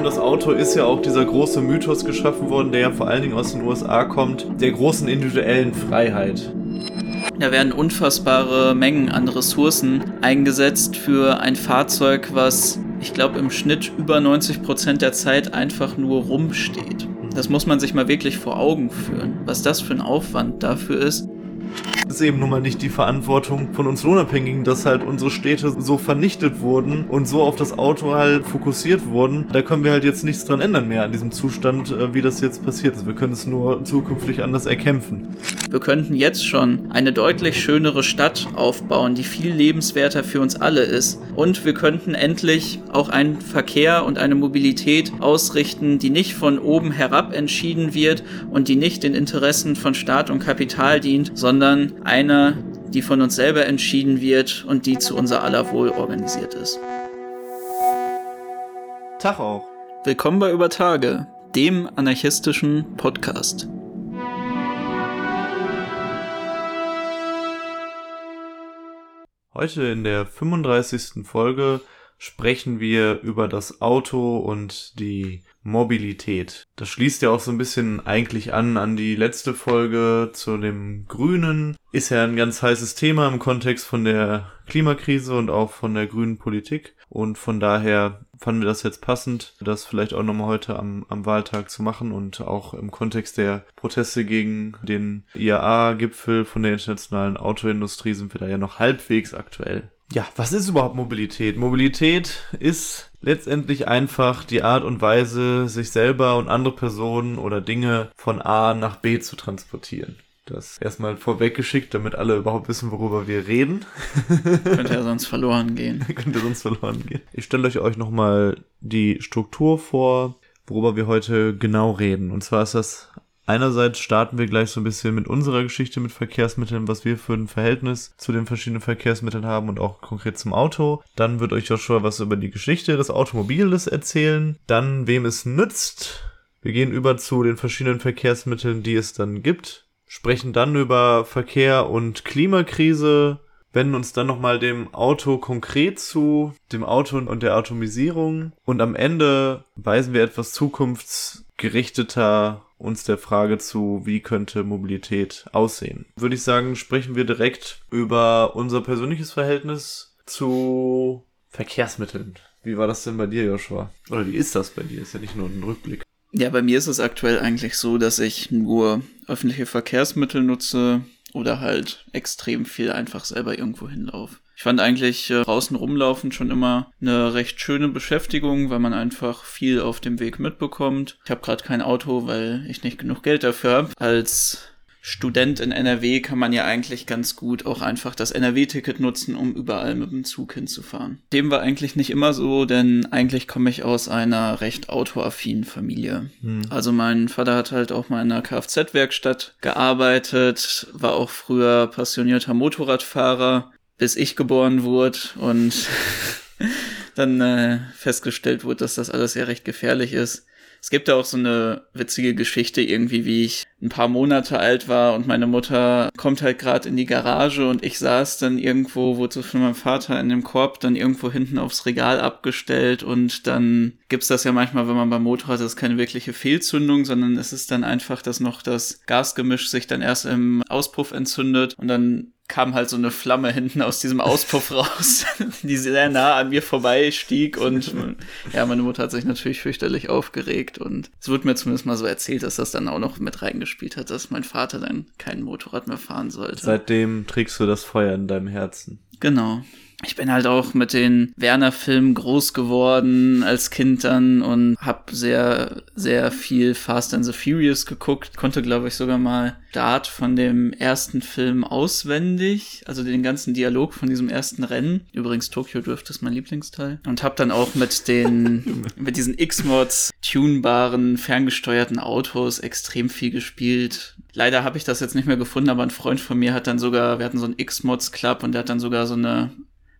um das Auto ist ja auch dieser große Mythos geschaffen worden, der ja vor allen Dingen aus den USA kommt, der großen individuellen Freiheit. Da werden unfassbare Mengen an Ressourcen eingesetzt für ein Fahrzeug, was ich glaube im Schnitt über 90 Prozent der Zeit einfach nur rumsteht. Das muss man sich mal wirklich vor Augen führen, was das für ein Aufwand dafür ist. Ist eben nun mal nicht die Verantwortung von uns Lohnabhängigen, dass halt unsere Städte so vernichtet wurden und so auf das Auto halt fokussiert wurden. Da können wir halt jetzt nichts dran ändern mehr an diesem Zustand, äh, wie das jetzt passiert ist. Wir können es nur zukünftig anders erkämpfen. Wir könnten jetzt schon eine deutlich schönere Stadt aufbauen, die viel lebenswerter für uns alle ist. Und wir könnten endlich auch einen Verkehr und eine Mobilität ausrichten, die nicht von oben herab entschieden wird und die nicht den Interessen von Staat und Kapital dient, sondern eine, die von uns selber entschieden wird und die zu unser aller Wohl organisiert ist. Tag auch. Willkommen bei Über Tage, dem anarchistischen Podcast. Heute in der 35. Folge sprechen wir über das Auto und die Mobilität. Das schließt ja auch so ein bisschen eigentlich an an die letzte Folge zu dem Grünen. Ist ja ein ganz heißes Thema im Kontext von der Klimakrise und auch von der grünen Politik. Und von daher fanden wir das jetzt passend, das vielleicht auch nochmal heute am, am Wahltag zu machen und auch im Kontext der Proteste gegen den IAA-Gipfel von der internationalen Autoindustrie sind wir da ja noch halbwegs aktuell. Ja, was ist überhaupt Mobilität? Mobilität ist letztendlich einfach die Art und Weise, sich selber und andere Personen oder Dinge von A nach B zu transportieren. Das erstmal vorweggeschickt, damit alle überhaupt wissen, worüber wir reden. Könnte ja sonst verloren gehen. Könnte sonst verloren gehen. Ich stelle euch euch nochmal die Struktur vor, worüber wir heute genau reden. Und zwar ist das Einerseits starten wir gleich so ein bisschen mit unserer Geschichte mit Verkehrsmitteln, was wir für ein Verhältnis zu den verschiedenen Verkehrsmitteln haben und auch konkret zum Auto. Dann wird euch Joshua was über die Geschichte des Automobiles erzählen. Dann, wem es nützt. Wir gehen über zu den verschiedenen Verkehrsmitteln, die es dann gibt. Sprechen dann über Verkehr und Klimakrise, wenden uns dann nochmal dem Auto konkret zu, dem Auto und der Atomisierung. Und am Ende weisen wir etwas zukunftsgerichteter uns der Frage zu, wie könnte Mobilität aussehen. Würde ich sagen, sprechen wir direkt über unser persönliches Verhältnis zu Verkehrsmitteln. Wie war das denn bei dir, Joshua? Oder wie ist das bei dir? Ist ja nicht nur ein Rückblick. Ja, bei mir ist es aktuell eigentlich so, dass ich nur öffentliche Verkehrsmittel nutze oder halt extrem viel einfach selber irgendwo hinlaufe. Ich fand eigentlich äh, draußen rumlaufen schon immer eine recht schöne Beschäftigung, weil man einfach viel auf dem Weg mitbekommt. Ich habe gerade kein Auto, weil ich nicht genug Geld dafür habe. Als Student in NRW kann man ja eigentlich ganz gut auch einfach das NRW-Ticket nutzen, um überall mit dem Zug hinzufahren. Dem war eigentlich nicht immer so, denn eigentlich komme ich aus einer recht autoaffinen Familie. Hm. Also mein Vater hat halt auch mal in einer Kfz-Werkstatt gearbeitet, war auch früher passionierter Motorradfahrer, bis ich geboren wurde und dann äh, festgestellt wurde, dass das alles ja recht gefährlich ist. Es gibt ja auch so eine witzige Geschichte irgendwie, wie ich ein paar Monate alt war und meine Mutter kommt halt gerade in die Garage und ich saß dann irgendwo, wurde von meinem Vater in dem Korb dann irgendwo hinten aufs Regal abgestellt und dann gibt's das ja manchmal, wenn man beim Motorrad das ist keine wirkliche Fehlzündung, sondern es ist dann einfach, dass noch das Gasgemisch sich dann erst im Auspuff entzündet und dann kam halt so eine Flamme hinten aus diesem Auspuff raus, die sehr nah an mir vorbei stieg und ja, meine Mutter hat sich natürlich fürchterlich aufgeregt und es wurde mir zumindest mal so erzählt, dass das dann auch noch mit reingespielt hat, dass mein Vater dann kein Motorrad mehr fahren sollte. Seitdem trägst du das Feuer in deinem Herzen. Genau ich bin halt auch mit den Werner-Filmen groß geworden als Kind dann und habe sehr, sehr viel Fast and the Furious geguckt. Konnte, glaube ich, sogar mal Start von dem ersten Film auswendig, also den ganzen Dialog von diesem ersten Rennen. Übrigens, Tokyo Drift ist mein Lieblingsteil. Und habe dann auch mit den, mit diesen X-Mods tunbaren, ferngesteuerten Autos extrem viel gespielt. Leider habe ich das jetzt nicht mehr gefunden, aber ein Freund von mir hat dann sogar, wir hatten so einen X-Mods Club und der hat dann sogar so eine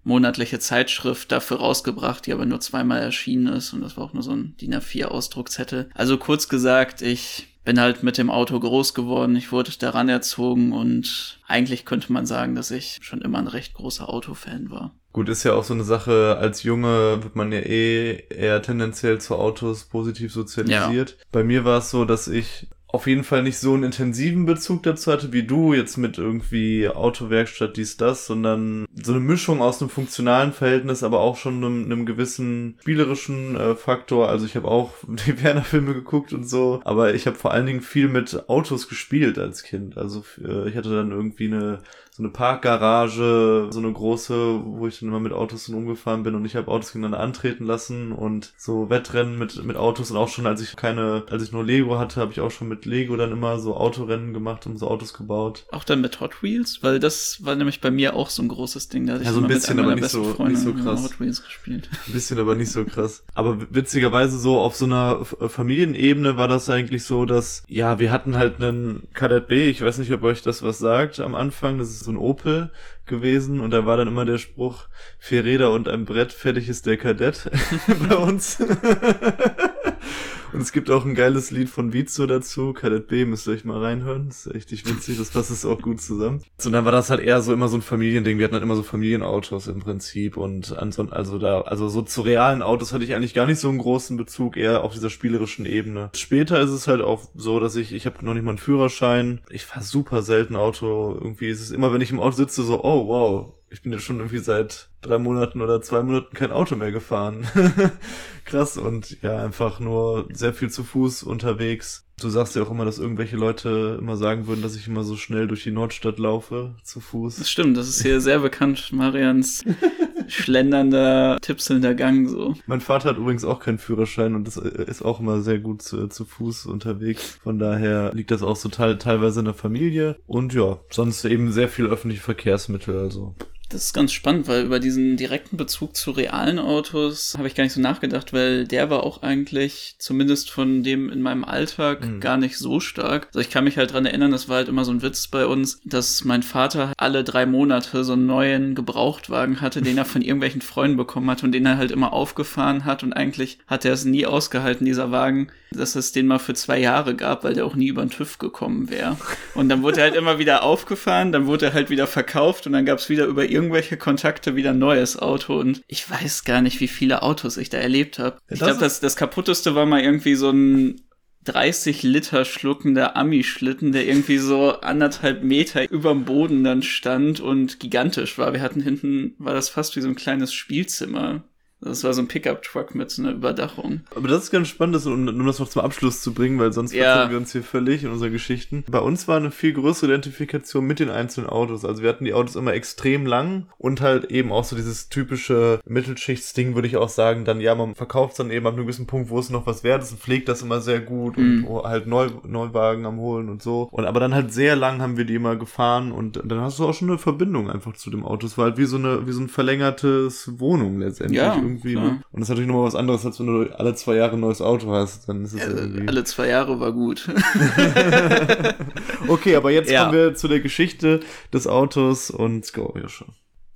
monatliche Zeitschrift dafür rausgebracht, die aber nur zweimal erschienen ist und das war auch nur so ein DIN A4 Ausdruckzettel. Also kurz gesagt, ich bin halt mit dem Auto groß geworden, ich wurde daran erzogen und eigentlich könnte man sagen, dass ich schon immer ein recht großer Autofan war. Gut, ist ja auch so eine Sache, als Junge wird man ja eh eher tendenziell zu Autos positiv sozialisiert. Ja. Bei mir war es so, dass ich auf jeden Fall nicht so einen intensiven Bezug dazu hatte wie du jetzt mit irgendwie Autowerkstatt dies das, sondern so eine Mischung aus einem funktionalen Verhältnis, aber auch schon einem, einem gewissen spielerischen äh, Faktor. Also ich habe auch die Werner Filme geguckt und so, aber ich habe vor allen Dingen viel mit Autos gespielt als Kind. Also äh, ich hatte dann irgendwie eine so eine Parkgarage, so eine große, wo ich dann immer mit Autos dann umgefahren bin und ich habe Autos gegeneinander antreten lassen und so Wettrennen mit, mit Autos und auch schon, als ich keine, als ich nur Lego hatte, habe ich auch schon mit Lego dann immer so Autorennen gemacht und so Autos gebaut. Auch dann mit Hot Wheels? Weil das war nämlich bei mir auch so ein großes Ding. Da ja, so ein bisschen, aber nicht so, nicht so krass. Hot Wheels gespielt. Ein bisschen, aber nicht so krass. Aber witzigerweise so auf so einer Familienebene war das eigentlich so, dass, ja, wir hatten halt einen Kadett B, ich weiß nicht, ob euch das was sagt am Anfang, das ist so ein Opel gewesen und da war dann immer der Spruch, vier Räder und ein Brett, fertig ist der Kadett bei uns. Und es gibt auch ein geiles Lied von Vizo dazu, Kadett B, müsst ihr euch mal reinhören. Das ist echt witzig, das passt es auch gut zusammen. Und dann war das halt eher so immer so ein Familiending. Wir hatten halt immer so Familienautos im Prinzip und ansonsten, also da, also so zu realen Autos hatte ich eigentlich gar nicht so einen großen Bezug, eher auf dieser spielerischen Ebene. Später ist es halt auch so, dass ich, ich habe noch nicht mal einen Führerschein. Ich fahre super selten Auto. Irgendwie ist es immer, wenn ich im Auto sitze, so, oh wow, ich bin ja schon irgendwie seit drei Monaten oder zwei Monaten kein Auto mehr gefahren. Krass und ja, einfach nur sehr viel zu Fuß unterwegs. Du sagst ja auch immer, dass irgendwelche Leute immer sagen würden, dass ich immer so schnell durch die Nordstadt laufe, zu Fuß. Das stimmt, das ist hier sehr bekannt, Marians schlendernder, tipselnder Gang so. Mein Vater hat übrigens auch keinen Führerschein und ist auch immer sehr gut zu, zu Fuß unterwegs. Von daher liegt das auch so teil, teilweise in der Familie. Und ja, sonst eben sehr viel öffentliche Verkehrsmittel, also das ist ganz spannend, weil über diesen direkten Bezug zu realen Autos habe ich gar nicht so nachgedacht, weil der war auch eigentlich, zumindest von dem in meinem Alltag, mhm. gar nicht so stark. Also ich kann mich halt dran erinnern, das war halt immer so ein Witz bei uns, dass mein Vater alle drei Monate so einen neuen Gebrauchtwagen hatte, den er von irgendwelchen Freunden bekommen hat und den er halt immer aufgefahren hat und eigentlich hat er es nie ausgehalten, dieser Wagen, dass es den mal für zwei Jahre gab, weil der auch nie über den TÜV gekommen wäre. Und dann wurde er halt immer wieder aufgefahren, dann wurde er halt wieder verkauft und dann gab es wieder über irgendwelche Kontakte wieder ein neues Auto und ich weiß gar nicht, wie viele Autos ich da erlebt habe. Ja, ich glaube, das, das kaputteste war mal irgendwie so ein 30 Liter schluckender Ami-Schlitten, der irgendwie so anderthalb Meter überm Boden dann stand und gigantisch war. Wir hatten hinten, war das fast wie so ein kleines Spielzimmer. Das war so ein Pickup-Truck mit so einer Überdachung. Aber das ist ganz spannend, um, um das noch zum Abschluss zu bringen, weil sonst ja. wir uns hier völlig in unseren Geschichten. Bei uns war eine viel größere Identifikation mit den einzelnen Autos. Also wir hatten die Autos immer extrem lang und halt eben auch so dieses typische Mittelschichtsding, würde ich auch sagen. Dann, ja, man verkauft dann eben ab einem gewissen Punkt, wo es noch was wert ist und pflegt das immer sehr gut mhm. und halt Neu Neuwagen am Holen und so. Und aber dann halt sehr lang haben wir die immer gefahren und dann hast du auch schon eine Verbindung einfach zu dem Auto. Es war halt wie so eine, wie so ein verlängertes Wohnung letztendlich. Ja irgendwie. Ne? Und das ist natürlich nochmal was anderes, als wenn du alle zwei Jahre ein neues Auto hast. Dann ist es ja, irgendwie. Alle zwei Jahre war gut. okay, aber jetzt ja. kommen wir zu der Geschichte des Autos und schon.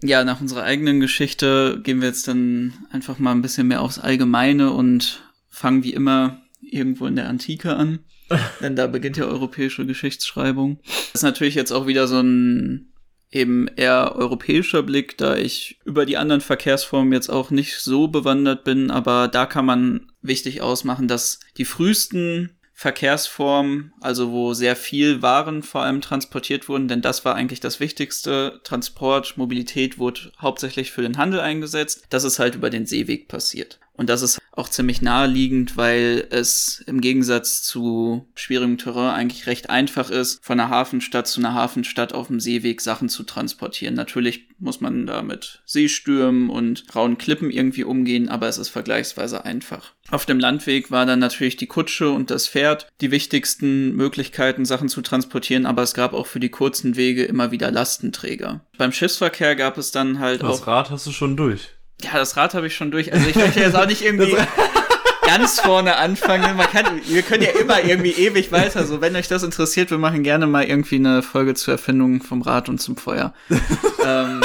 Ja, nach unserer eigenen Geschichte gehen wir jetzt dann einfach mal ein bisschen mehr aufs Allgemeine und fangen wie immer irgendwo in der Antike an. Denn da beginnt ja europäische Geschichtsschreibung. Das ist natürlich jetzt auch wieder so ein eben eher europäischer Blick, da ich über die anderen Verkehrsformen jetzt auch nicht so bewandert bin, aber da kann man wichtig ausmachen, dass die frühesten Verkehrsformen, also wo sehr viel Waren vor allem transportiert wurden, denn das war eigentlich das Wichtigste. Transport, Mobilität wurde hauptsächlich für den Handel eingesetzt. Das ist halt über den Seeweg passiert. Und das ist auch ziemlich naheliegend, weil es im Gegensatz zu schwierigem Terrain eigentlich recht einfach ist, von einer Hafenstadt zu einer Hafenstadt auf dem Seeweg Sachen zu transportieren. Natürlich muss man da mit Seestürmen und rauen Klippen irgendwie umgehen, aber es ist vergleichsweise einfach. Auf dem Landweg war dann natürlich die Kutsche und das Pferd die wichtigsten Möglichkeiten, Sachen zu transportieren, aber es gab auch für die kurzen Wege immer wieder Lastenträger. Beim Schiffsverkehr gab es dann halt das auch. Das Rad hast du schon durch. Ja, das Rad habe ich schon durch. Also ich möchte jetzt auch nicht irgendwie ganz vorne anfangen. Man kann, wir können ja immer irgendwie ewig weiter. So, wenn euch das interessiert, wir machen gerne mal irgendwie eine Folge zur Erfindung vom Rad und zum Feuer. ähm,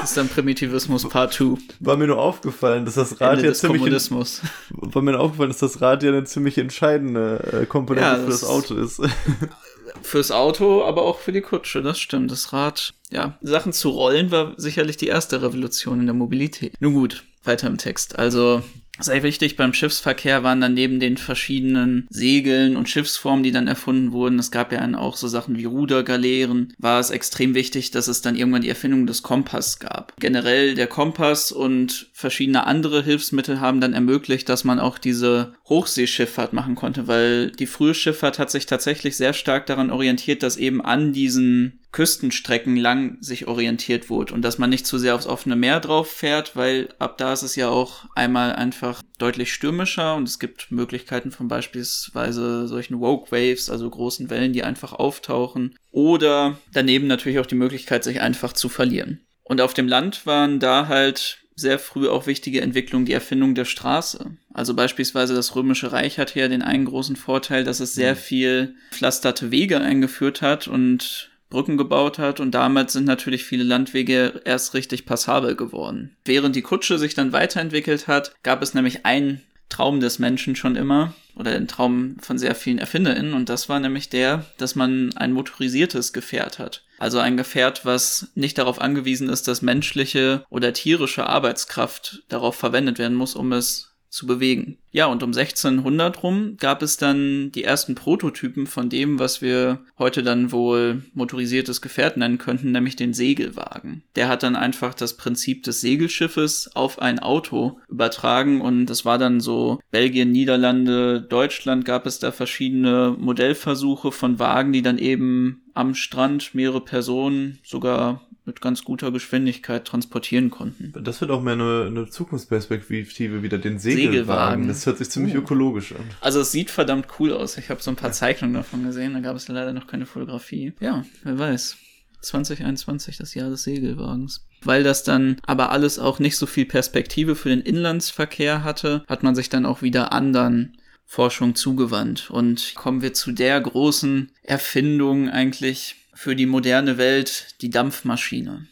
Das ist dann Primitivismus Part 2. War mir nur aufgefallen, dass das Rad Ende ja ziemlich. Kommunismus. War mir nur aufgefallen, dass das Rad ja eine ziemlich entscheidende äh, Komponente Ja, für das Auto ist. Fürs Auto, aber auch für die Kutsche, das stimmt. Das Rad, ja. Sachen zu rollen war sicherlich die erste Revolution in der Mobilität. Nun gut, weiter im Text. Also, sehr wichtig beim Schiffsverkehr waren dann neben den verschiedenen Segeln und Schiffsformen, die dann erfunden wurden, es gab ja dann auch so Sachen wie Rudergaleeren, war es extrem wichtig, dass es dann irgendwann die Erfindung des Kompass gab. Generell der Kompass und verschiedene andere Hilfsmittel haben dann ermöglicht, dass man auch diese Hochseeschifffahrt machen konnte, weil die frühe Schifffahrt hat sich tatsächlich sehr stark daran orientiert, dass eben an diesen Küstenstrecken lang sich orientiert wurde und dass man nicht zu sehr aufs offene Meer drauf fährt, weil ab da ist es ja auch einmal einfach deutlich stürmischer und es gibt Möglichkeiten von beispielsweise solchen Woke Waves, also großen Wellen, die einfach auftauchen oder daneben natürlich auch die Möglichkeit, sich einfach zu verlieren. Und auf dem Land waren da halt sehr früh auch wichtige Entwicklungen die Erfindung der Straße. Also beispielsweise das Römische Reich hatte ja den einen großen Vorteil, dass es sehr viel pflasterte Wege eingeführt hat und Brücken gebaut hat und damit sind natürlich viele Landwege erst richtig passabel geworden. Während die Kutsche sich dann weiterentwickelt hat, gab es nämlich einen Traum des Menschen schon immer oder den Traum von sehr vielen ErfinderInnen und das war nämlich der, dass man ein motorisiertes Gefährt hat. Also ein Gefährt, was nicht darauf angewiesen ist, dass menschliche oder tierische Arbeitskraft darauf verwendet werden muss, um es zu bewegen. Ja, und um 1600 rum gab es dann die ersten Prototypen von dem, was wir heute dann wohl motorisiertes Gefährt nennen könnten, nämlich den Segelwagen. Der hat dann einfach das Prinzip des Segelschiffes auf ein Auto übertragen und das war dann so Belgien, Niederlande, Deutschland gab es da verschiedene Modellversuche von Wagen, die dann eben am Strand mehrere Personen sogar mit ganz guter Geschwindigkeit transportieren konnten. Das wird auch mehr eine, eine Zukunftsperspektive wieder, den Segelwagen. Segelwagen. Das hört sich ziemlich Oh. ökologisch an. Also es sieht verdammt cool aus. Ich habe so ein paar Zeichnungen davon gesehen, da gab es leider noch keine Fotografie. Ja, wer weiß. 2021, das Jahr des Segelwagens. Weil das dann aber alles auch nicht so viel Perspektive für den Inlandsverkehr hatte, hat man sich dann auch wieder anderen Forschung zugewandt. Und kommen wir zu der großen Erfindung eigentlich für die moderne Welt, die Dampfmaschine.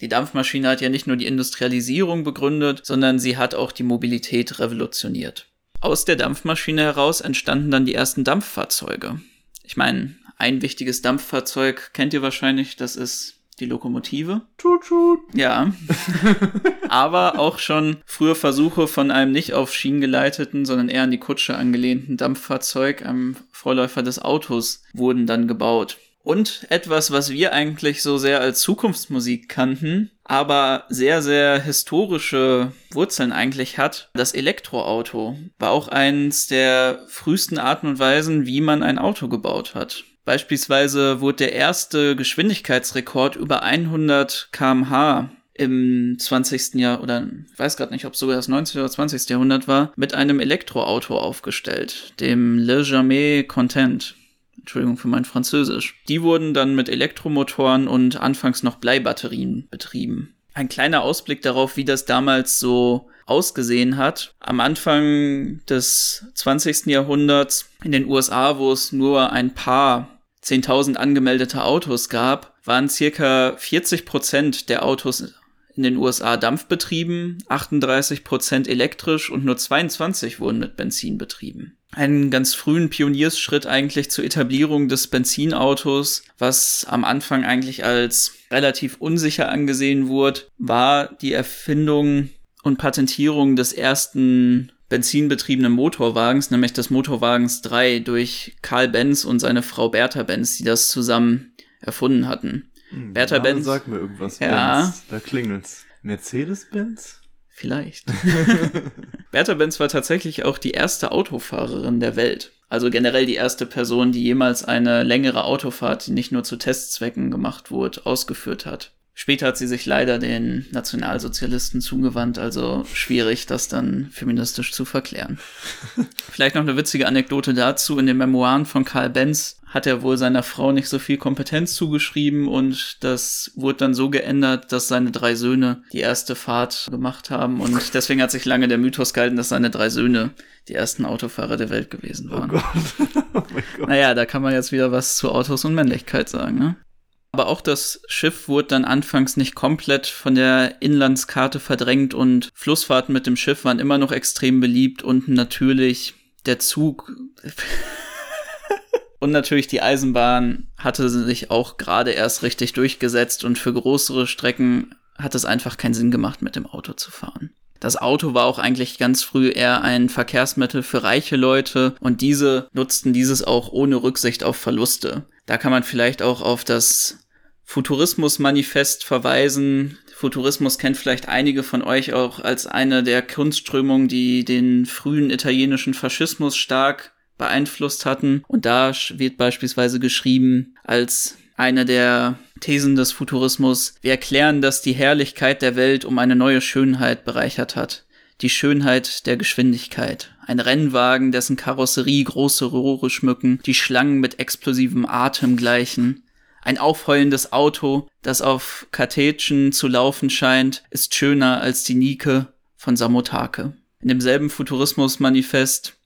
Die Dampfmaschine hat ja nicht nur die Industrialisierung begründet, sondern sie hat auch die Mobilität revolutioniert. Aus der Dampfmaschine heraus entstanden dann die ersten Dampffahrzeuge. Ich meine, ein wichtiges Dampffahrzeug kennt ihr wahrscheinlich, das ist die Lokomotive. Tut, tut. Ja. Aber auch schon frühe Versuche von einem nicht auf Schienen geleiteten, sondern eher an die Kutsche angelehnten Dampffahrzeug, einem Vorläufer des Autos, wurden dann gebaut. Und etwas, was wir eigentlich so sehr als Zukunftsmusik kannten, aber sehr, sehr historische Wurzeln eigentlich hat, das Elektroauto war auch eins der frühesten Arten und Weisen, wie man ein Auto gebaut hat. Beispielsweise wurde der erste Geschwindigkeitsrekord über 100 kmh im 20. Jahr oder ich weiß gerade nicht, ob es sogar das 19. oder 20. Jahrhundert war, mit einem Elektroauto aufgestellt, dem Le Jamais Content. Entschuldigung für mein Französisch. Die wurden dann mit Elektromotoren und anfangs noch Bleibatterien betrieben. Ein kleiner Ausblick darauf, wie das damals so ausgesehen hat. Am Anfang des 20. Jahrhunderts in den USA, wo es nur ein paar 10.000 angemeldete Autos gab, waren circa 40 Prozent der Autos in den USA dampfbetrieben, 38 Prozent elektrisch und nur 22 wurden mit Benzin betrieben. Einen ganz frühen Pioniersschritt eigentlich zur Etablierung des Benzinautos, was am Anfang eigentlich als relativ unsicher angesehen wurde, war die Erfindung und Patentierung des ersten benzinbetriebenen Motorwagens, nämlich des Motorwagens 3 durch Karl Benz und seine Frau Bertha Benz, die das zusammen erfunden hatten. Bertha Name Benz. Sag mir irgendwas. Ja. Benz. Da klingelt's. Mercedes-Benz? Vielleicht. Bertha Benz war tatsächlich auch die erste Autofahrerin der Welt. Also generell die erste Person, die jemals eine längere Autofahrt, die nicht nur zu Testzwecken gemacht wurde, ausgeführt hat. Später hat sie sich leider den Nationalsozialisten zugewandt, also schwierig, das dann feministisch zu verklären. Vielleicht noch eine witzige Anekdote dazu. In den Memoiren von Karl Benz hat er wohl seiner Frau nicht so viel Kompetenz zugeschrieben und das wurde dann so geändert, dass seine drei Söhne die erste Fahrt gemacht haben und deswegen hat sich lange der Mythos gehalten, dass seine drei Söhne die ersten Autofahrer der Welt gewesen Oh waren. Gott. oh mein Gott. Naja, da kann man jetzt wieder was zu Autos und Männlichkeit sagen, ne? Aber auch das Schiff wurde dann anfangs nicht komplett von der Inlandskarte verdrängt und Flussfahrten mit dem Schiff waren immer noch extrem beliebt und natürlich der Zug und natürlich die Eisenbahn hatte sich auch gerade erst richtig durchgesetzt und für größere Strecken hat es einfach keinen Sinn gemacht, mit dem Auto zu fahren. Das Auto war auch eigentlich ganz früh eher ein Verkehrsmittel für reiche Leute und diese nutzten dieses auch ohne Rücksicht auf Verluste. Da kann man vielleicht auch auf das Futurismus-Manifest verweisen. Futurismus kennt vielleicht einige von euch auch als eine der Kunstströmungen, die den frühen italienischen Faschismus stark beeinflusst hatten. Und da wird beispielsweise geschrieben als eine der Thesen des Futurismus, wir erklären, dass die Herrlichkeit der Welt um eine neue Schönheit bereichert hat. Die Schönheit der Geschwindigkeit. Ein Rennwagen, dessen Karosserie große Rohre schmücken, die Schlangen mit explosivem Atem gleichen. Ein aufheulendes Auto, das auf Kartätschen zu laufen scheint, ist schöner als die Nike von Samotake. In demselben Futurismus-Manifest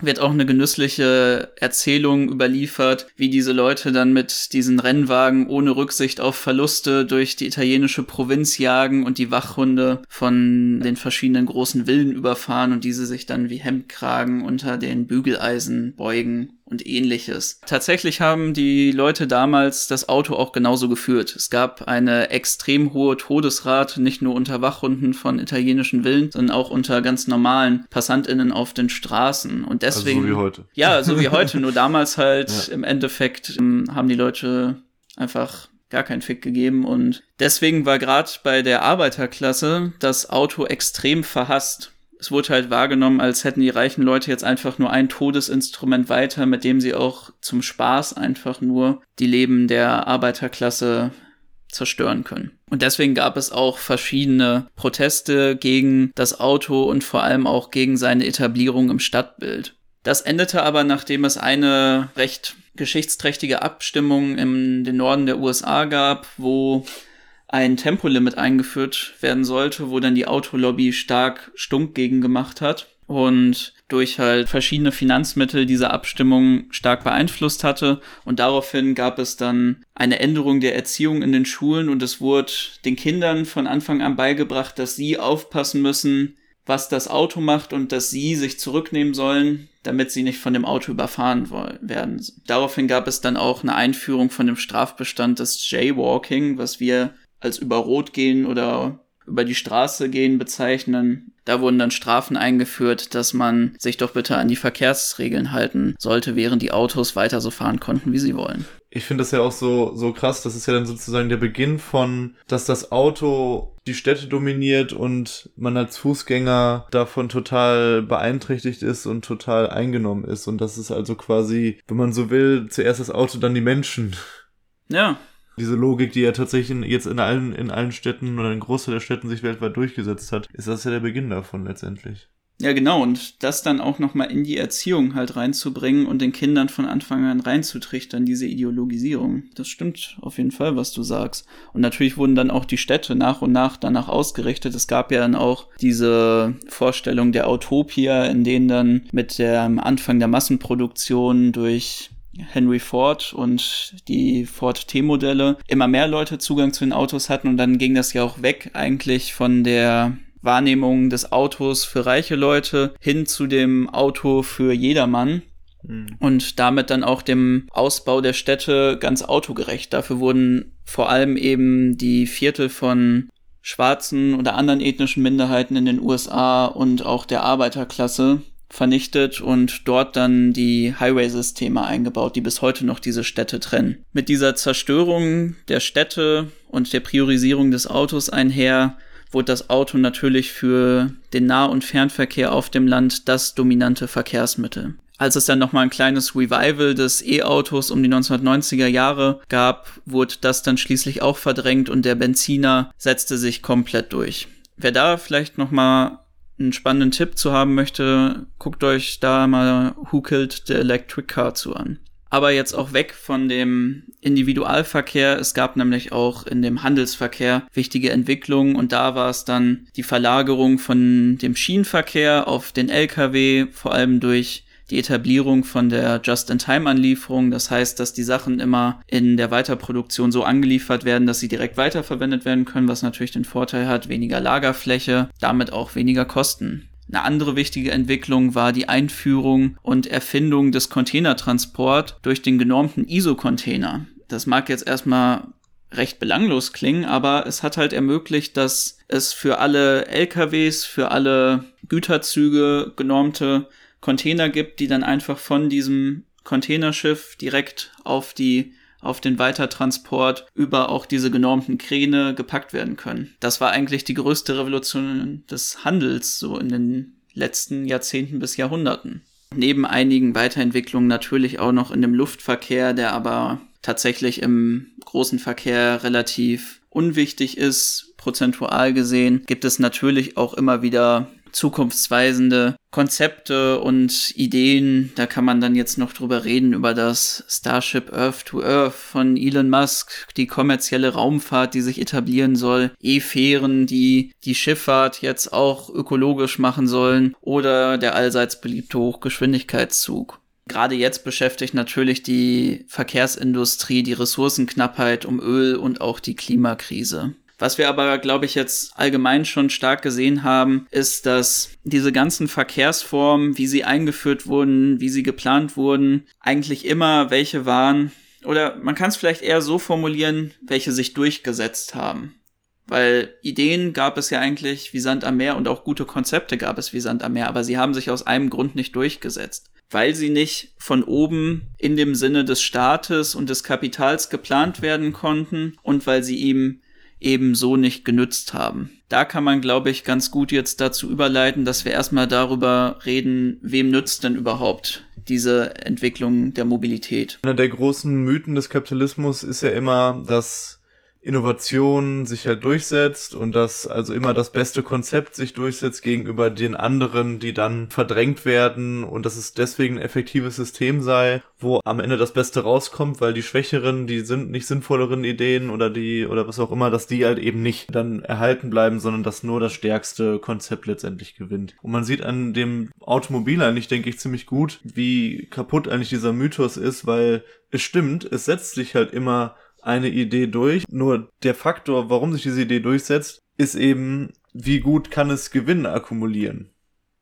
wird auch eine genüssliche Erzählung überliefert, wie diese Leute dann mit diesen Rennwagen ohne Rücksicht auf Verluste durch die italienische Provinz jagen und die Wachhunde von den verschiedenen großen Villen überfahren und diese sich dann wie Hemdkragen unter den Bügeleisen beugen und ähnliches. Tatsächlich haben die Leute damals das Auto auch genauso geführt. Es gab eine extrem hohe Todesrate, nicht nur unter Wachhunden von italienischen Villen, sondern auch unter ganz normalen PassantInnen auf den Straßen. Und deswegen. Also so wie heute. Ja, so wie heute. nur damals halt ja. im Endeffekt ähm, haben die Leute einfach gar keinen Fick gegeben und deswegen war gerade bei der Arbeiterklasse das Auto extrem verhasst es wurde halt wahrgenommen, als hätten die reichen Leute jetzt einfach nur ein Todesinstrument weiter, mit dem sie auch zum Spaß einfach nur die Leben der Arbeiterklasse zerstören können. Und deswegen gab es auch verschiedene Proteste gegen das Auto und vor allem auch gegen seine Etablierung im Stadtbild. Das endete aber, nachdem es eine recht geschichtsträchtige Abstimmung im den Norden der USA gab, wo ein Tempolimit eingeführt werden sollte, wo dann die Autolobby stark stunk gegen gemacht hat und durch halt verschiedene Finanzmittel diese Abstimmung stark beeinflusst hatte. Und daraufhin gab es dann eine Änderung der Erziehung in den Schulen und es wurde den Kindern von Anfang an beigebracht, dass sie aufpassen müssen, was das Auto macht und dass sie sich zurücknehmen sollen, damit sie nicht von dem Auto überfahren werden. Daraufhin gab es dann auch eine Einführung von dem Strafbestand des Jaywalking, was wir als über Rot gehen oder über die Straße gehen bezeichnen. Da wurden dann Strafen eingeführt, dass man sich doch bitte an die Verkehrsregeln halten sollte, während die Autos weiter so fahren konnten, wie sie wollen. Ich finde das ja auch so, so krass. Das ist ja dann sozusagen der Beginn von, dass das Auto die Städte dominiert und man als Fußgänger davon total beeinträchtigt ist und total eingenommen ist. Und das ist also quasi, wenn man so will, zuerst das Auto, dann die Menschen. Ja, diese Logik, die ja tatsächlich jetzt in allen, in allen Städten oder in Großteil der Städten sich weltweit durchgesetzt hat, ist das ja der Beginn davon letztendlich. Ja, genau. Und das dann auch nochmal in die Erziehung halt reinzubringen und den Kindern von Anfang an reinzutrichtern, diese Ideologisierung. Das stimmt auf jeden Fall, was du sagst. Und natürlich wurden dann auch die Städte nach und nach danach ausgerichtet. Es gab ja dann auch diese Vorstellung der Utopia, in denen dann mit dem Anfang der Massenproduktion durch Henry Ford und die Ford T-Modelle immer mehr Leute Zugang zu den Autos hatten und dann ging das ja auch weg eigentlich von der Wahrnehmung des Autos für reiche Leute hin zu dem Auto für jedermann mhm. und damit dann auch dem Ausbau der Städte ganz autogerecht. Dafür wurden vor allem eben die Viertel von schwarzen oder anderen ethnischen Minderheiten in den USA und auch der Arbeiterklasse vernichtet und dort dann die Highway-Systeme eingebaut, die bis heute noch diese Städte trennen. Mit dieser Zerstörung der Städte und der Priorisierung des Autos einher wurde das Auto natürlich für den Nah- und Fernverkehr auf dem Land das dominante Verkehrsmittel. Als es dann nochmal ein kleines Revival des E-Autos um die 1990er Jahre gab, wurde das dann schließlich auch verdrängt und der Benziner setzte sich komplett durch. Wer da vielleicht nochmal einen spannenden Tipp zu haben möchte, guckt euch da mal Who Killed the Electric Car zu an. Aber jetzt auch weg von dem Individualverkehr. Es gab nämlich auch in dem Handelsverkehr wichtige Entwicklungen und da war es dann die Verlagerung von dem Schienenverkehr auf den Lkw, vor allem durch die Etablierung von der Just-in-Time-Anlieferung. Das heißt, dass die Sachen immer in der Weiterproduktion so angeliefert werden, dass sie direkt weiterverwendet werden können, was natürlich den Vorteil hat, weniger Lagerfläche, damit auch weniger Kosten. Eine andere wichtige Entwicklung war die Einführung und Erfindung des Containertransport durch den genormten ISO-Container. Das mag jetzt erstmal recht belanglos klingen, aber es hat halt ermöglicht, dass es für alle LKWs, für alle Güterzüge genormte Container gibt, die dann einfach von diesem Containerschiff direkt auf die auf den Weitertransport über auch diese genormten Kräne gepackt werden können. Das war eigentlich die größte Revolution des Handels so in den letzten Jahrzehnten bis Jahrhunderten. Neben einigen Weiterentwicklungen natürlich auch noch in dem Luftverkehr, der aber tatsächlich im großen Verkehr relativ unwichtig ist, prozentual gesehen, gibt es natürlich auch immer wieder zukunftsweisende Konzepte und Ideen. Da kann man dann jetzt noch drüber reden, über das Starship Earth to Earth von Elon Musk, die kommerzielle Raumfahrt, die sich etablieren soll, E-Fähren, die die Schifffahrt jetzt auch ökologisch machen sollen oder der allseits beliebte Hochgeschwindigkeitszug. Gerade jetzt beschäftigt natürlich die Verkehrsindustrie die Ressourcenknappheit um Öl und auch die Klimakrise. Was wir aber, glaube ich, jetzt allgemein schon stark gesehen haben, ist, dass diese ganzen Verkehrsformen, wie sie eingeführt wurden, wie sie geplant wurden, eigentlich immer welche waren, oder man kann es vielleicht eher so formulieren, welche sich durchgesetzt haben. Weil Ideen gab es ja eigentlich wie Sand am Meer und auch gute Konzepte gab es wie Sand am Meer, aber sie haben sich aus einem Grund nicht durchgesetzt. Weil sie nicht von oben in dem Sinne des Staates und des Kapitals geplant werden konnten und weil sie ihm eben so nicht genützt haben. Da kann man, glaube ich, ganz gut jetzt dazu überleiten, dass wir erstmal darüber reden, wem nützt denn überhaupt diese Entwicklung der Mobilität. Einer der großen Mythen des Kapitalismus ist ja immer, dass Innovation sich halt durchsetzt und dass also immer das beste Konzept sich durchsetzt gegenüber den anderen, die dann verdrängt werden und dass es deswegen ein effektives System sei, wo am Ende das Beste rauskommt, weil die schwächeren, die sind nicht sinnvolleren Ideen oder die oder was auch immer, dass die halt eben nicht dann erhalten bleiben, sondern dass nur das stärkste Konzept letztendlich gewinnt. Und man sieht an dem Automobil eigentlich, denke ich, ziemlich gut, wie kaputt eigentlich dieser Mythos ist, weil es stimmt, es setzt sich halt immer eine Idee durch. Nur der Faktor, warum sich diese Idee durchsetzt, ist eben, wie gut kann es Gewinn akkumulieren?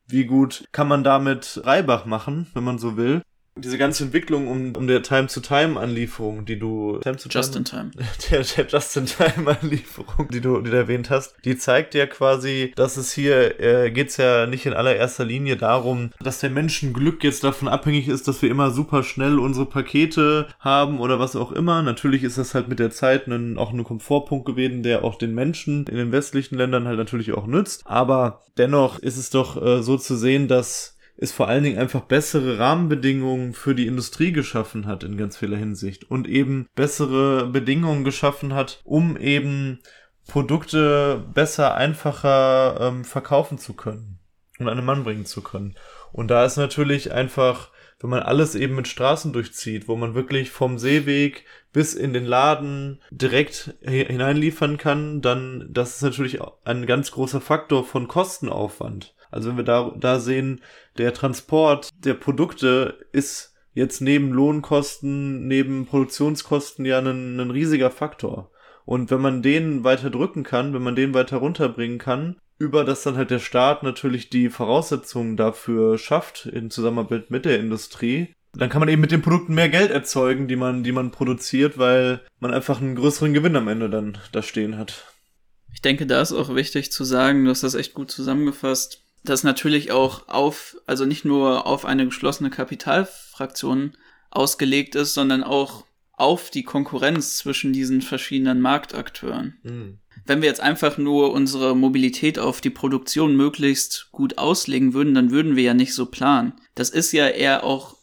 Wie gut kann man damit Reibach machen, wenn man so will? Diese ganze Entwicklung um, um der Time-to-Time-Anlieferung, die du Time to Just in Time. Der, der Just-in-Time-Anlieferung, die du, die du erwähnt hast, die zeigt ja quasi, dass es hier äh, geht's ja nicht in allererster Linie darum, dass der Menschenglück jetzt davon abhängig ist, dass wir immer super schnell unsere Pakete haben oder was auch immer. Natürlich ist das halt mit der Zeit ein, auch ein Komfortpunkt gewesen, der auch den Menschen in den westlichen Ländern halt natürlich auch nützt. Aber dennoch ist es doch äh, so zu sehen, dass es vor allen Dingen einfach bessere Rahmenbedingungen für die Industrie geschaffen hat in ganz vieler Hinsicht und eben bessere Bedingungen geschaffen hat, um eben Produkte besser, einfacher ähm, verkaufen zu können und an Mann bringen zu können. Und da ist natürlich einfach, wenn man alles eben mit Straßen durchzieht, wo man wirklich vom Seeweg bis in den Laden direkt hineinliefern kann, dann das ist natürlich ein ganz großer Faktor von Kostenaufwand. Also wenn wir da, da sehen, der Transport der Produkte ist jetzt neben Lohnkosten, neben Produktionskosten ja ein, ein riesiger Faktor. Und wenn man den weiter drücken kann, wenn man den weiter runterbringen kann, über das dann halt der Staat natürlich die Voraussetzungen dafür schafft, in Zusammenarbeit mit der Industrie, dann kann man eben mit den Produkten mehr Geld erzeugen, die man, die man produziert, weil man einfach einen größeren Gewinn am Ende dann da stehen hat. Ich denke, da ist auch wichtig zu sagen, du hast das echt gut zusammengefasst das natürlich auch auf, also nicht nur auf eine geschlossene Kapitalfraktion ausgelegt ist, sondern auch auf die Konkurrenz zwischen diesen verschiedenen Marktakteuren. Mhm. Wenn wir jetzt einfach nur unsere Mobilität auf die Produktion möglichst gut auslegen würden, dann würden wir ja nicht so planen. Das ist ja eher auch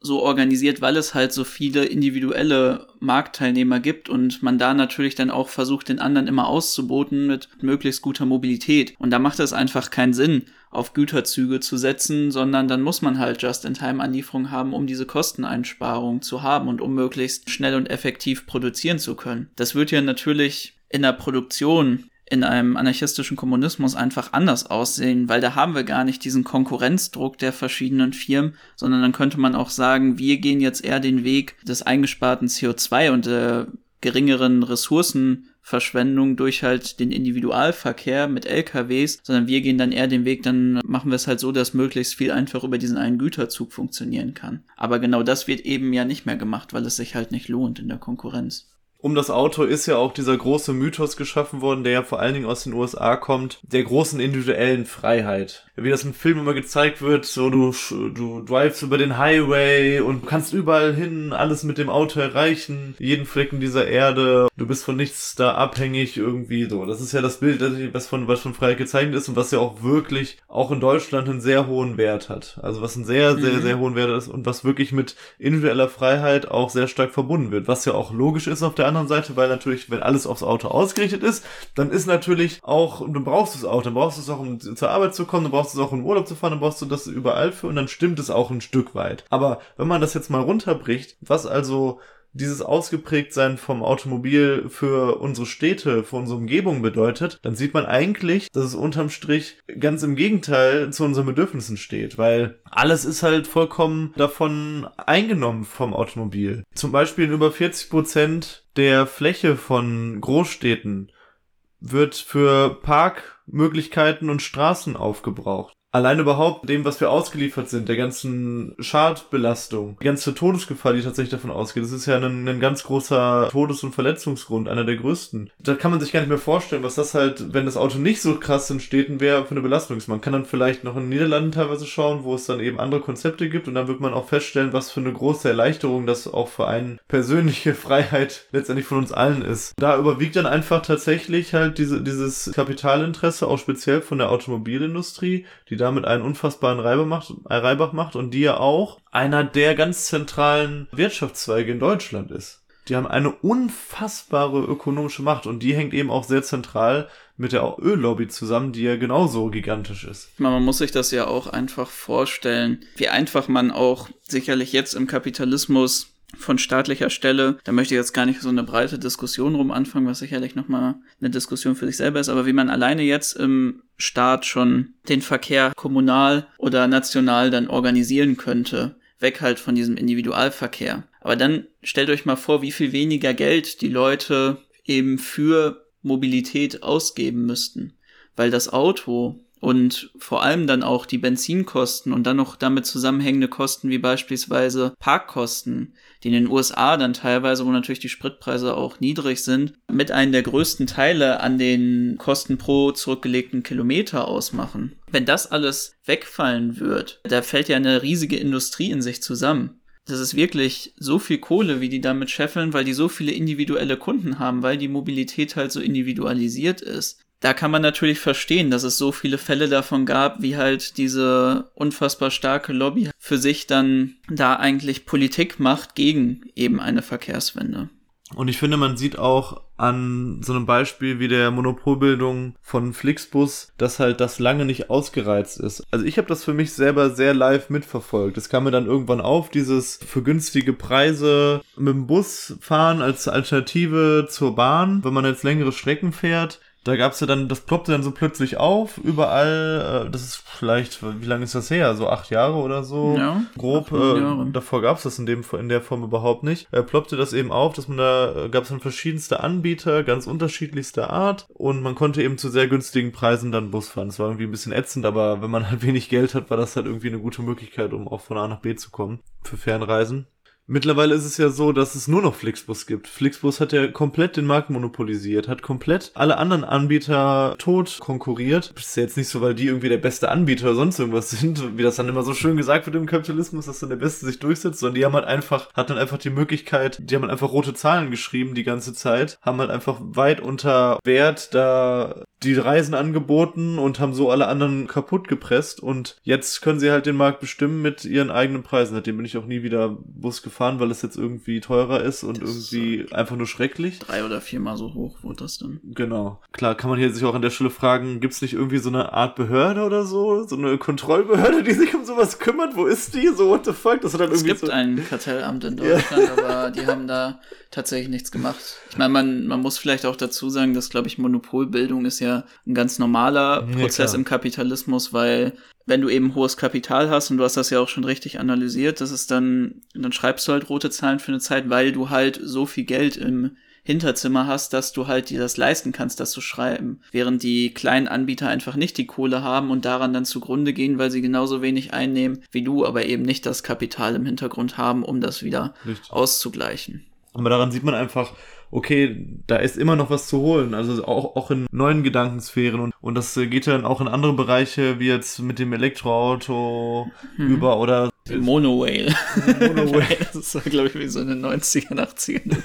so organisiert, weil es halt so viele individuelle Marktteilnehmer gibt und man da natürlich dann auch versucht, den anderen immer auszuboten mit möglichst guter Mobilität. Und da macht es einfach keinen Sinn, auf Güterzüge zu setzen, sondern dann muss man halt Just-in-Time-Anlieferung haben, um diese Kosteneinsparung zu haben und um möglichst schnell und effektiv produzieren zu können. Das wird ja natürlich in der Produktion in einem anarchistischen Kommunismus einfach anders aussehen, weil da haben wir gar nicht diesen Konkurrenzdruck der verschiedenen Firmen, sondern dann könnte man auch sagen, wir gehen jetzt eher den Weg des eingesparten CO2 und der geringeren Ressourcenverschwendung durch halt den Individualverkehr mit LKWs, sondern wir gehen dann eher den Weg, dann machen wir es halt so, dass möglichst viel einfach über diesen einen Güterzug funktionieren kann. Aber genau das wird eben ja nicht mehr gemacht, weil es sich halt nicht lohnt in der Konkurrenz um das Auto ist ja auch dieser große Mythos geschaffen worden, der ja vor allen Dingen aus den USA kommt, der großen individuellen Freiheit. Wie das in Filmen immer gezeigt wird, so du, du drivest über den Highway und kannst überall hin alles mit dem Auto erreichen, jeden Flecken dieser Erde, du bist von nichts da abhängig irgendwie so. Das ist ja das Bild, was von, was von Freiheit gezeichnet ist und was ja auch wirklich auch in Deutschland einen sehr hohen Wert hat. Also was einen sehr, sehr, mhm. sehr hohen Wert ist und was wirklich mit individueller Freiheit auch sehr stark verbunden wird, was ja auch logisch ist auf der anderen Seite, weil natürlich, wenn alles aufs Auto ausgerichtet ist, dann ist natürlich auch, du brauchst das Auto, dann brauchst du es auch, um zur Arbeit zu kommen, dann brauchst du es auch, um Urlaub zu fahren, dann brauchst du das überall für und dann stimmt es auch ein Stück weit. Aber wenn man das jetzt mal runterbricht, was also dieses Ausgeprägtsein vom Automobil für unsere Städte, für unsere Umgebung bedeutet, dann sieht man eigentlich, dass es unterm Strich ganz im Gegenteil zu unseren Bedürfnissen steht, weil alles ist halt vollkommen davon eingenommen vom Automobil. Zum Beispiel in über 40 Prozent der Fläche von Großstädten wird für Parkmöglichkeiten und Straßen aufgebraucht allein überhaupt dem, was wir ausgeliefert sind, der ganzen Schadbelastung, die ganze Todesgefahr, die tatsächlich davon ausgeht, das ist ja ein, ein ganz großer Todes- und Verletzungsgrund, einer der größten. Da kann man sich gar nicht mehr vorstellen, was das halt, wenn das Auto nicht so krass in Städten wäre, für eine Belastung ist. Man kann dann vielleicht noch in den Niederlanden teilweise schauen, wo es dann eben andere Konzepte gibt und dann wird man auch feststellen, was für eine große Erleichterung das auch für eine persönliche Freiheit letztendlich von uns allen ist. Da überwiegt dann einfach tatsächlich halt diese, dieses Kapitalinteresse, auch speziell von der Automobilindustrie, die damit einen unfassbaren Reibach macht, äh, Reibach macht und die ja auch einer der ganz zentralen Wirtschaftszweige in Deutschland ist. Die haben eine unfassbare ökonomische Macht und die hängt eben auch sehr zentral mit der Öllobby zusammen, die ja genauso gigantisch ist. Man muss sich das ja auch einfach vorstellen, wie einfach man auch sicherlich jetzt im Kapitalismus von staatlicher Stelle. Da möchte ich jetzt gar nicht so eine breite Diskussion rum anfangen, was sicherlich nochmal eine Diskussion für sich selber ist, aber wie man alleine jetzt im Staat schon den Verkehr kommunal oder national dann organisieren könnte. Weg halt von diesem Individualverkehr. Aber dann stellt euch mal vor, wie viel weniger Geld die Leute eben für Mobilität ausgeben müssten. Weil das Auto und vor allem dann auch die Benzinkosten und dann noch damit zusammenhängende Kosten wie beispielsweise Parkkosten, die in den USA dann teilweise, wo natürlich die Spritpreise auch niedrig sind, mit einem der größten Teile an den Kosten pro zurückgelegten Kilometer ausmachen. Wenn das alles wegfallen wird, da fällt ja eine riesige Industrie in sich zusammen. Das ist wirklich so viel Kohle, wie die damit scheffeln, weil die so viele individuelle Kunden haben, weil die Mobilität halt so individualisiert ist da kann man natürlich verstehen, dass es so viele Fälle davon gab, wie halt diese unfassbar starke Lobby für sich dann da eigentlich Politik macht gegen eben eine Verkehrswende. Und ich finde, man sieht auch an so einem Beispiel wie der Monopolbildung von Flixbus, dass halt das lange nicht ausgereizt ist. Also ich habe das für mich selber sehr live mitverfolgt. Es kam mir dann irgendwann auf, dieses für günstige Preise mit dem Bus fahren als Alternative zur Bahn, wenn man jetzt längere Strecken fährt da gab's ja dann, das ploppte dann so plötzlich auf, überall, äh, das ist vielleicht, wie lange ist das her? So acht Jahre oder so? Ja. Grob. Äh, davor gab's das in dem in der Form überhaupt nicht. Äh, ploppte das eben auf, dass man da, äh, gab's dann verschiedenste Anbieter, ganz unterschiedlichster Art und man konnte eben zu sehr günstigen Preisen dann Bus fahren. Das war irgendwie ein bisschen ätzend, aber wenn man halt wenig Geld hat, war das halt irgendwie eine gute Möglichkeit, um auch von A nach B zu kommen für Fernreisen. Mittlerweile ist es ja so, dass es nur noch Flixbus gibt. Flixbus hat ja komplett den Markt monopolisiert, hat komplett alle anderen Anbieter tot konkurriert. Ist ja jetzt nicht so, weil die irgendwie der beste Anbieter oder sonst irgendwas sind, wie das dann immer so schön gesagt wird im Kapitalismus, dass dann der Beste sich durchsetzt, sondern die haben halt einfach, hat dann einfach die Möglichkeit, die haben halt einfach rote Zahlen geschrieben die ganze Zeit, haben halt einfach weit unter Wert da die Reisen angeboten und haben so alle anderen kaputt gepresst und jetzt können sie halt den Markt bestimmen mit ihren eigenen Preisen. Seitdem bin ich auch nie wieder Bus gefahren, weil es jetzt irgendwie teurer ist und das irgendwie ist einfach nur schrecklich. Drei oder viermal so hoch wurde das dann. Genau. Klar, kann man hier sich auch an der Stelle fragen, gibt es nicht irgendwie so eine Art Behörde oder so? So eine Kontrollbehörde, die sich um sowas kümmert? Wo ist die? So, what the fuck? Das hat dann irgendwie es gibt so ein Kartellamt in Deutschland, ja. aber die haben da tatsächlich nichts gemacht. Ich meine, man, man muss vielleicht auch dazu sagen, dass, glaube ich, Monopolbildung ist ja ein ganz normaler Prozess ja, im Kapitalismus, weil wenn du eben hohes Kapital hast, und du hast das ja auch schon richtig analysiert, das ist dann, dann schreibst du halt rote Zahlen für eine Zeit, weil du halt so viel Geld im Hinterzimmer hast, dass du halt dir das leisten kannst, das zu schreiben. Während die kleinen Anbieter einfach nicht die Kohle haben und daran dann zugrunde gehen, weil sie genauso wenig einnehmen wie du, aber eben nicht das Kapital im Hintergrund haben, um das wieder Richtig. auszugleichen. Aber daran sieht man einfach, okay, da ist immer noch was zu holen, also auch, auch in neuen Gedankensphären und, und das geht dann auch in andere Bereiche, wie jetzt mit dem Elektroauto hm. über oder Monowhale. Monowhale. das war, glaube ich, wie so eine 90er, 80er.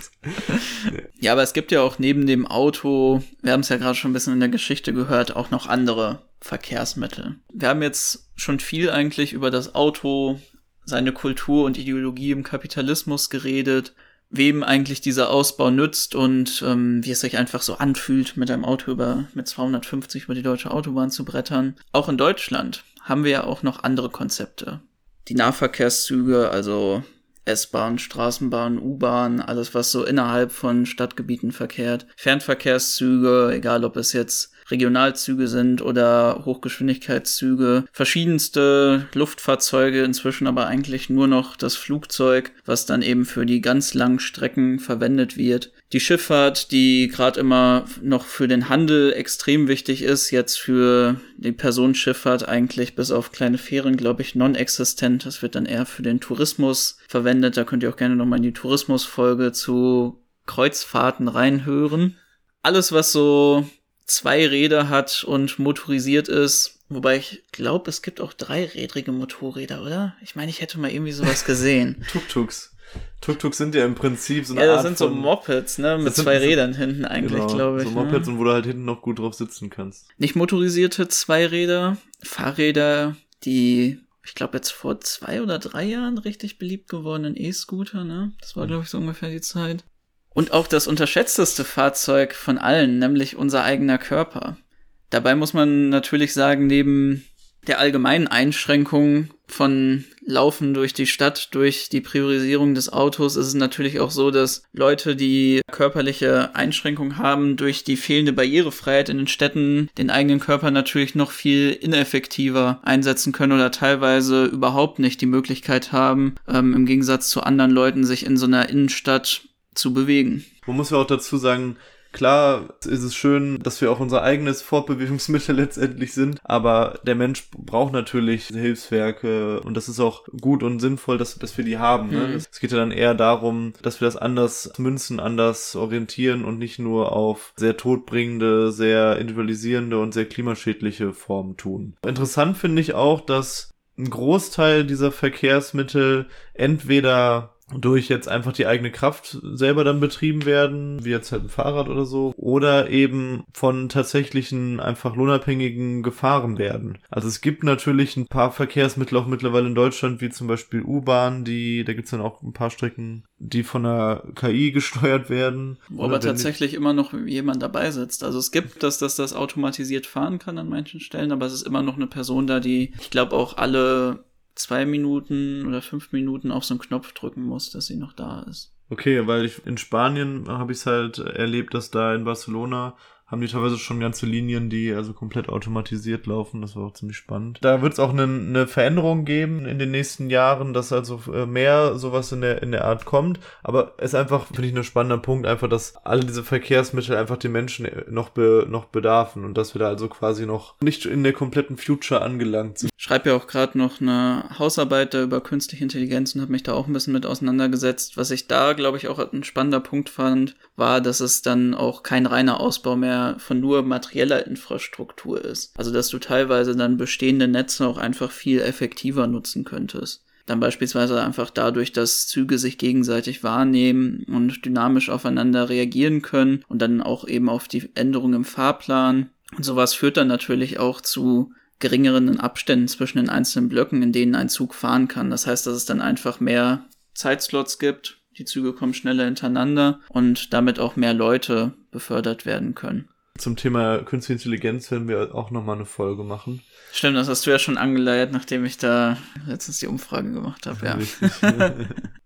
ja, aber es gibt ja auch neben dem Auto, wir haben es ja gerade schon ein bisschen in der Geschichte gehört, auch noch andere Verkehrsmittel. Wir haben jetzt schon viel eigentlich über das Auto, seine Kultur und Ideologie im Kapitalismus geredet wem eigentlich dieser Ausbau nützt und ähm, wie es sich einfach so anfühlt, mit einem Auto über mit 250 über die deutsche Autobahn zu brettern. Auch in Deutschland haben wir ja auch noch andere Konzepte. Die Nahverkehrszüge, also S-Bahn, Straßenbahn, U-Bahn, alles was so innerhalb von Stadtgebieten verkehrt. Fernverkehrszüge, egal ob es jetzt Regionalzüge sind oder Hochgeschwindigkeitszüge, verschiedenste Luftfahrzeuge, inzwischen aber eigentlich nur noch das Flugzeug, was dann eben für die ganz langen Strecken verwendet wird. Die Schifffahrt, die gerade immer noch für den Handel extrem wichtig ist, jetzt für die Personenschifffahrt eigentlich bis auf kleine Fähren, glaube ich, non-existent. Das wird dann eher für den Tourismus verwendet. Da könnt ihr auch gerne nochmal in die Tourismusfolge zu Kreuzfahrten reinhören. Alles, was so zwei Räder hat und motorisiert ist. Wobei ich glaube, es gibt auch dreirädrige Motorräder, oder? Ich meine, ich hätte mal irgendwie sowas gesehen. Tuk-Tuks. Tuk-Tuks sind ja im Prinzip so eine ja, das Art sind so Mopeds, ne? Mit zwei Rädern hinten eigentlich, genau, glaube ich. So Mopeds ne? und wo du halt hinten noch gut drauf sitzen kannst. Nicht motorisierte Zweiräder, Fahrräder, die, ich glaube, jetzt vor zwei oder drei Jahren richtig beliebt gewordenen E-Scooter, ne? Das war, glaube ich, so ungefähr die Zeit. Und auch das unterschätzteste Fahrzeug von allen, nämlich unser eigener Körper. Dabei muss man natürlich sagen, neben der allgemeinen Einschränkung von Laufen durch die Stadt, durch die Priorisierung des Autos, ist es natürlich auch so, dass Leute, die körperliche Einschränkungen haben, durch die fehlende Barrierefreiheit in den Städten den eigenen Körper natürlich noch viel ineffektiver einsetzen können oder teilweise überhaupt nicht die Möglichkeit haben, ähm, im Gegensatz zu anderen Leuten sich in so einer Innenstadt zu bewegen. Man muss ja auch dazu sagen, Klar ist es schön, dass wir auch unser eigenes Fortbewegungsmittel letztendlich sind, aber der Mensch braucht natürlich Hilfswerke und das ist auch gut und sinnvoll, dass, dass wir die haben. Ne? Mhm. Es geht ja dann eher darum, dass wir das anders münzen, anders orientieren und nicht nur auf sehr todbringende, sehr individualisierende und sehr klimaschädliche Formen tun. Interessant finde ich auch, dass ein Großteil dieser Verkehrsmittel entweder durch jetzt einfach die eigene Kraft selber dann betrieben werden, wie jetzt halt ein Fahrrad oder so, oder eben von tatsächlichen einfach lohnabhängigen gefahren werden. Also es gibt natürlich ein paar Verkehrsmittel auch mittlerweile in Deutschland, wie zum Beispiel U-Bahn, die, da gibt's dann auch ein paar Strecken, die von der KI gesteuert werden. Wo aber tatsächlich immer noch jemand dabei sitzt. Also es gibt, dass das das automatisiert fahren kann an manchen Stellen, aber es ist immer noch eine Person da, die, ich glaube auch alle zwei Minuten oder fünf Minuten auf so einen Knopf drücken muss, dass sie noch da ist. Okay, weil ich in Spanien habe ich es halt erlebt, dass da in Barcelona haben die teilweise schon ganze Linien, die also komplett automatisiert laufen. Das war auch ziemlich spannend. Da wird es auch eine, eine Veränderung geben in den nächsten Jahren, dass also äh, mehr sowas in der, in der Art kommt. Aber es ist einfach, finde ich, ein spannender Punkt, einfach, dass alle diese Verkehrsmittel einfach den Menschen noch, be, noch bedarfen und dass wir da also quasi noch nicht in der kompletten Future angelangt sind. Ich schreibe ja auch gerade noch eine Hausarbeit da über künstliche Intelligenz und habe mich da auch ein bisschen mit auseinandergesetzt. Was ich da, glaube ich, auch ein spannender Punkt fand, war, dass es dann auch kein reiner Ausbau mehr von nur materieller Infrastruktur ist. Also dass du teilweise dann bestehende Netze auch einfach viel effektiver nutzen könntest. Dann beispielsweise einfach dadurch, dass Züge sich gegenseitig wahrnehmen und dynamisch aufeinander reagieren können und dann auch eben auf die Änderungen im Fahrplan Und sowas führt dann natürlich auch zu geringeren Abständen zwischen den einzelnen Blöcken, in denen ein Zug fahren kann. Das heißt, dass es dann einfach mehr Zeitslots gibt, die Züge kommen schneller hintereinander und damit auch mehr Leute befördert werden können. Zum Thema Künstliche Intelligenz werden wir auch nochmal eine Folge machen. Stimmt, das hast du ja schon angeleiert, nachdem ich da letztens die Umfrage gemacht habe, ja.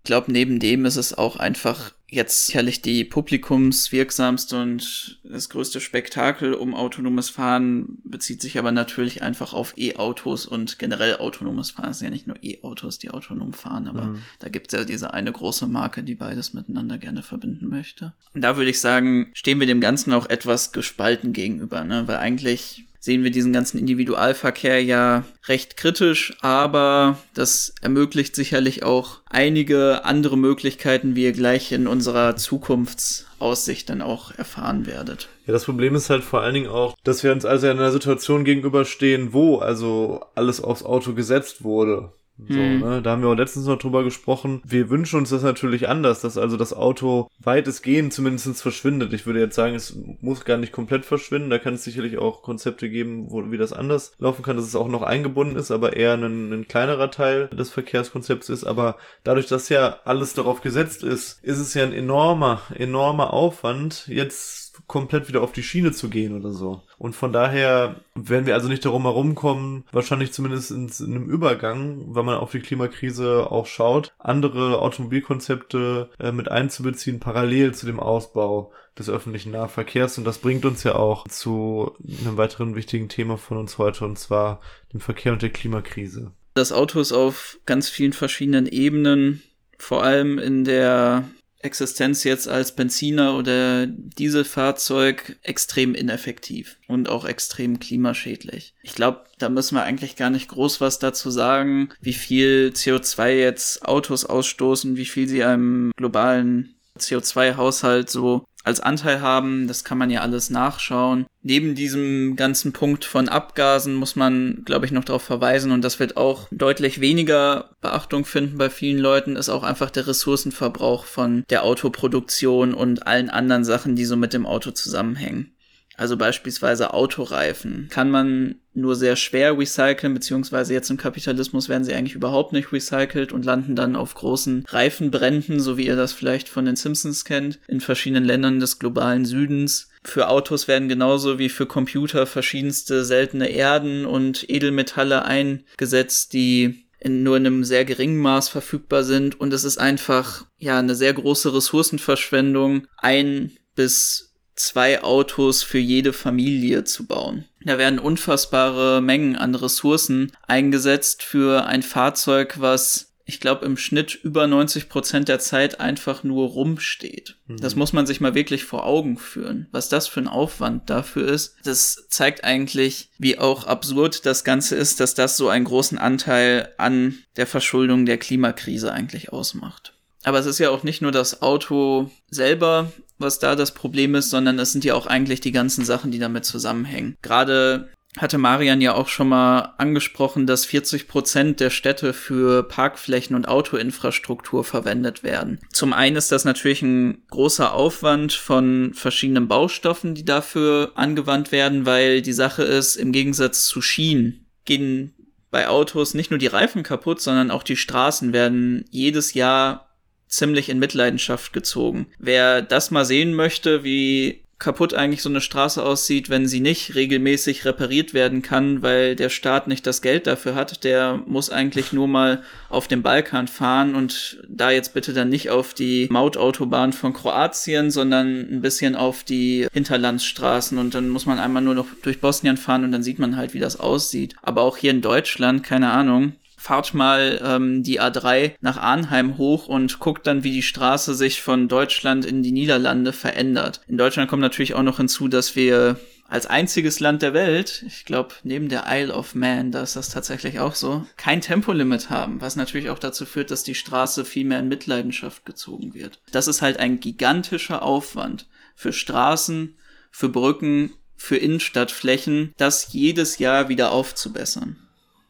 ich glaube, neben dem ist es auch einfach jetzt sicherlich die publikumswirksamste und das größte Spektakel um autonomes Fahren bezieht sich aber natürlich einfach auf E-Autos und generell autonomes Fahren. Es sind ja nicht nur E-Autos, die autonom fahren, aber mhm. da gibt es ja diese eine große Marke, die beides miteinander gerne verbinden möchte. Und da würde ich sagen, stehen wir dem Ganzen auch etwas gespalten gegenüber, ne? weil eigentlich sehen wir diesen ganzen Individualverkehr ja recht kritisch, aber das ermöglicht sicherlich auch einige andere Möglichkeiten, wie ihr gleich in unserer Zukunftsaussicht dann auch erfahren werdet. Ja, das Problem ist halt vor allen Dingen auch, dass wir uns also in einer Situation gegenüberstehen, wo also alles aufs Auto gesetzt wurde. So, hm. ne? Da haben wir auch letztens noch drüber gesprochen. Wir wünschen uns das natürlich anders, dass also das Auto weitestgehend zumindest verschwindet. Ich würde jetzt sagen, es muss gar nicht komplett verschwinden. Da kann es sicherlich auch Konzepte geben, wo, wie das anders laufen kann, dass es auch noch eingebunden ist, aber eher ein, ein kleinerer Teil des Verkehrskonzepts ist. Aber dadurch, dass ja alles darauf gesetzt ist, ist es ja ein enormer, enormer Aufwand, jetzt komplett wieder auf die Schiene zu gehen oder so. Und von daher werden wir also nicht darum herumkommen, wahrscheinlich zumindest in, in einem Übergang, weil man auf die Klimakrise auch schaut, andere Automobilkonzepte äh, mit einzubeziehen, parallel zu dem Ausbau des öffentlichen Nahverkehrs. Und das bringt uns ja auch zu einem weiteren wichtigen Thema von uns heute, und zwar dem Verkehr und der Klimakrise. Das Auto ist auf ganz vielen verschiedenen Ebenen, vor allem in der Existenz jetzt als Benziner oder Dieselfahrzeug extrem ineffektiv und auch extrem klimaschädlich. Ich glaube, da müssen wir eigentlich gar nicht groß was dazu sagen, wie viel CO2 jetzt Autos ausstoßen, wie viel sie einem globalen CO2-Haushalt so als Anteil haben. Das kann man ja alles nachschauen. Neben diesem ganzen Punkt von Abgasen muss man, glaube ich, noch darauf verweisen, und das wird auch deutlich weniger Beachtung finden bei vielen Leuten, ist auch einfach der Ressourcenverbrauch von der Autoproduktion und allen anderen Sachen, die so mit dem Auto zusammenhängen. Also beispielsweise Autoreifen kann man nur sehr schwer recyceln, beziehungsweise jetzt im Kapitalismus werden sie eigentlich überhaupt nicht recycelt und landen dann auf großen Reifenbränden, so wie ihr das vielleicht von den Simpsons kennt, in verschiedenen Ländern des globalen Südens. Für Autos werden genauso wie für Computer verschiedenste seltene Erden und Edelmetalle eingesetzt, die in nur in einem sehr geringen Maß verfügbar sind und es ist einfach ja eine sehr große Ressourcenverschwendung, ein bis zwei Autos für jede Familie zu bauen. Da werden unfassbare Mengen an Ressourcen eingesetzt für ein Fahrzeug, was ich glaube, im Schnitt über 90 Prozent der Zeit einfach nur rumsteht. Mhm. Das muss man sich mal wirklich vor Augen führen, was das für ein Aufwand dafür ist. Das zeigt eigentlich, wie auch absurd das Ganze ist, dass das so einen großen Anteil an der Verschuldung der Klimakrise eigentlich ausmacht. Aber es ist ja auch nicht nur das Auto selber, was da das Problem ist, sondern es sind ja auch eigentlich die ganzen Sachen, die damit zusammenhängen. Gerade hatte Marian ja auch schon mal angesprochen, dass 40 Prozent der Städte für Parkflächen und Autoinfrastruktur verwendet werden. Zum einen ist das natürlich ein großer Aufwand von verschiedenen Baustoffen, die dafür angewandt werden, weil die Sache ist, im Gegensatz zu Schienen gehen bei Autos nicht nur die Reifen kaputt, sondern auch die Straßen werden jedes Jahr ziemlich in Mitleidenschaft gezogen. Wer das mal sehen möchte, wie kaputt eigentlich so eine Straße aussieht, wenn sie nicht regelmäßig repariert werden kann, weil der Staat nicht das Geld dafür hat, der muss eigentlich nur mal auf dem Balkan fahren und da jetzt bitte dann nicht auf die Mautautobahn von Kroatien, sondern ein bisschen auf die Hinterlandsstraßen und dann muss man einmal nur noch durch Bosnien fahren und dann sieht man halt, wie das aussieht. Aber auch hier in Deutschland, keine Ahnung, fahrt mal ähm, die A3 nach Arnheim hoch und guckt dann, wie die Straße sich von Deutschland in die Niederlande verändert. In Deutschland kommt natürlich auch noch hinzu, dass wir als einziges Land der Welt, ich glaube neben der Isle of Man, da ist das tatsächlich auch so, kein Tempolimit haben, was natürlich auch dazu führt, dass die Straße viel mehr in Mitleidenschaft gezogen wird. Das ist halt ein gigantischer Aufwand für Straßen, für Brücken, für Innenstadtflächen, das jedes Jahr wieder aufzubessern.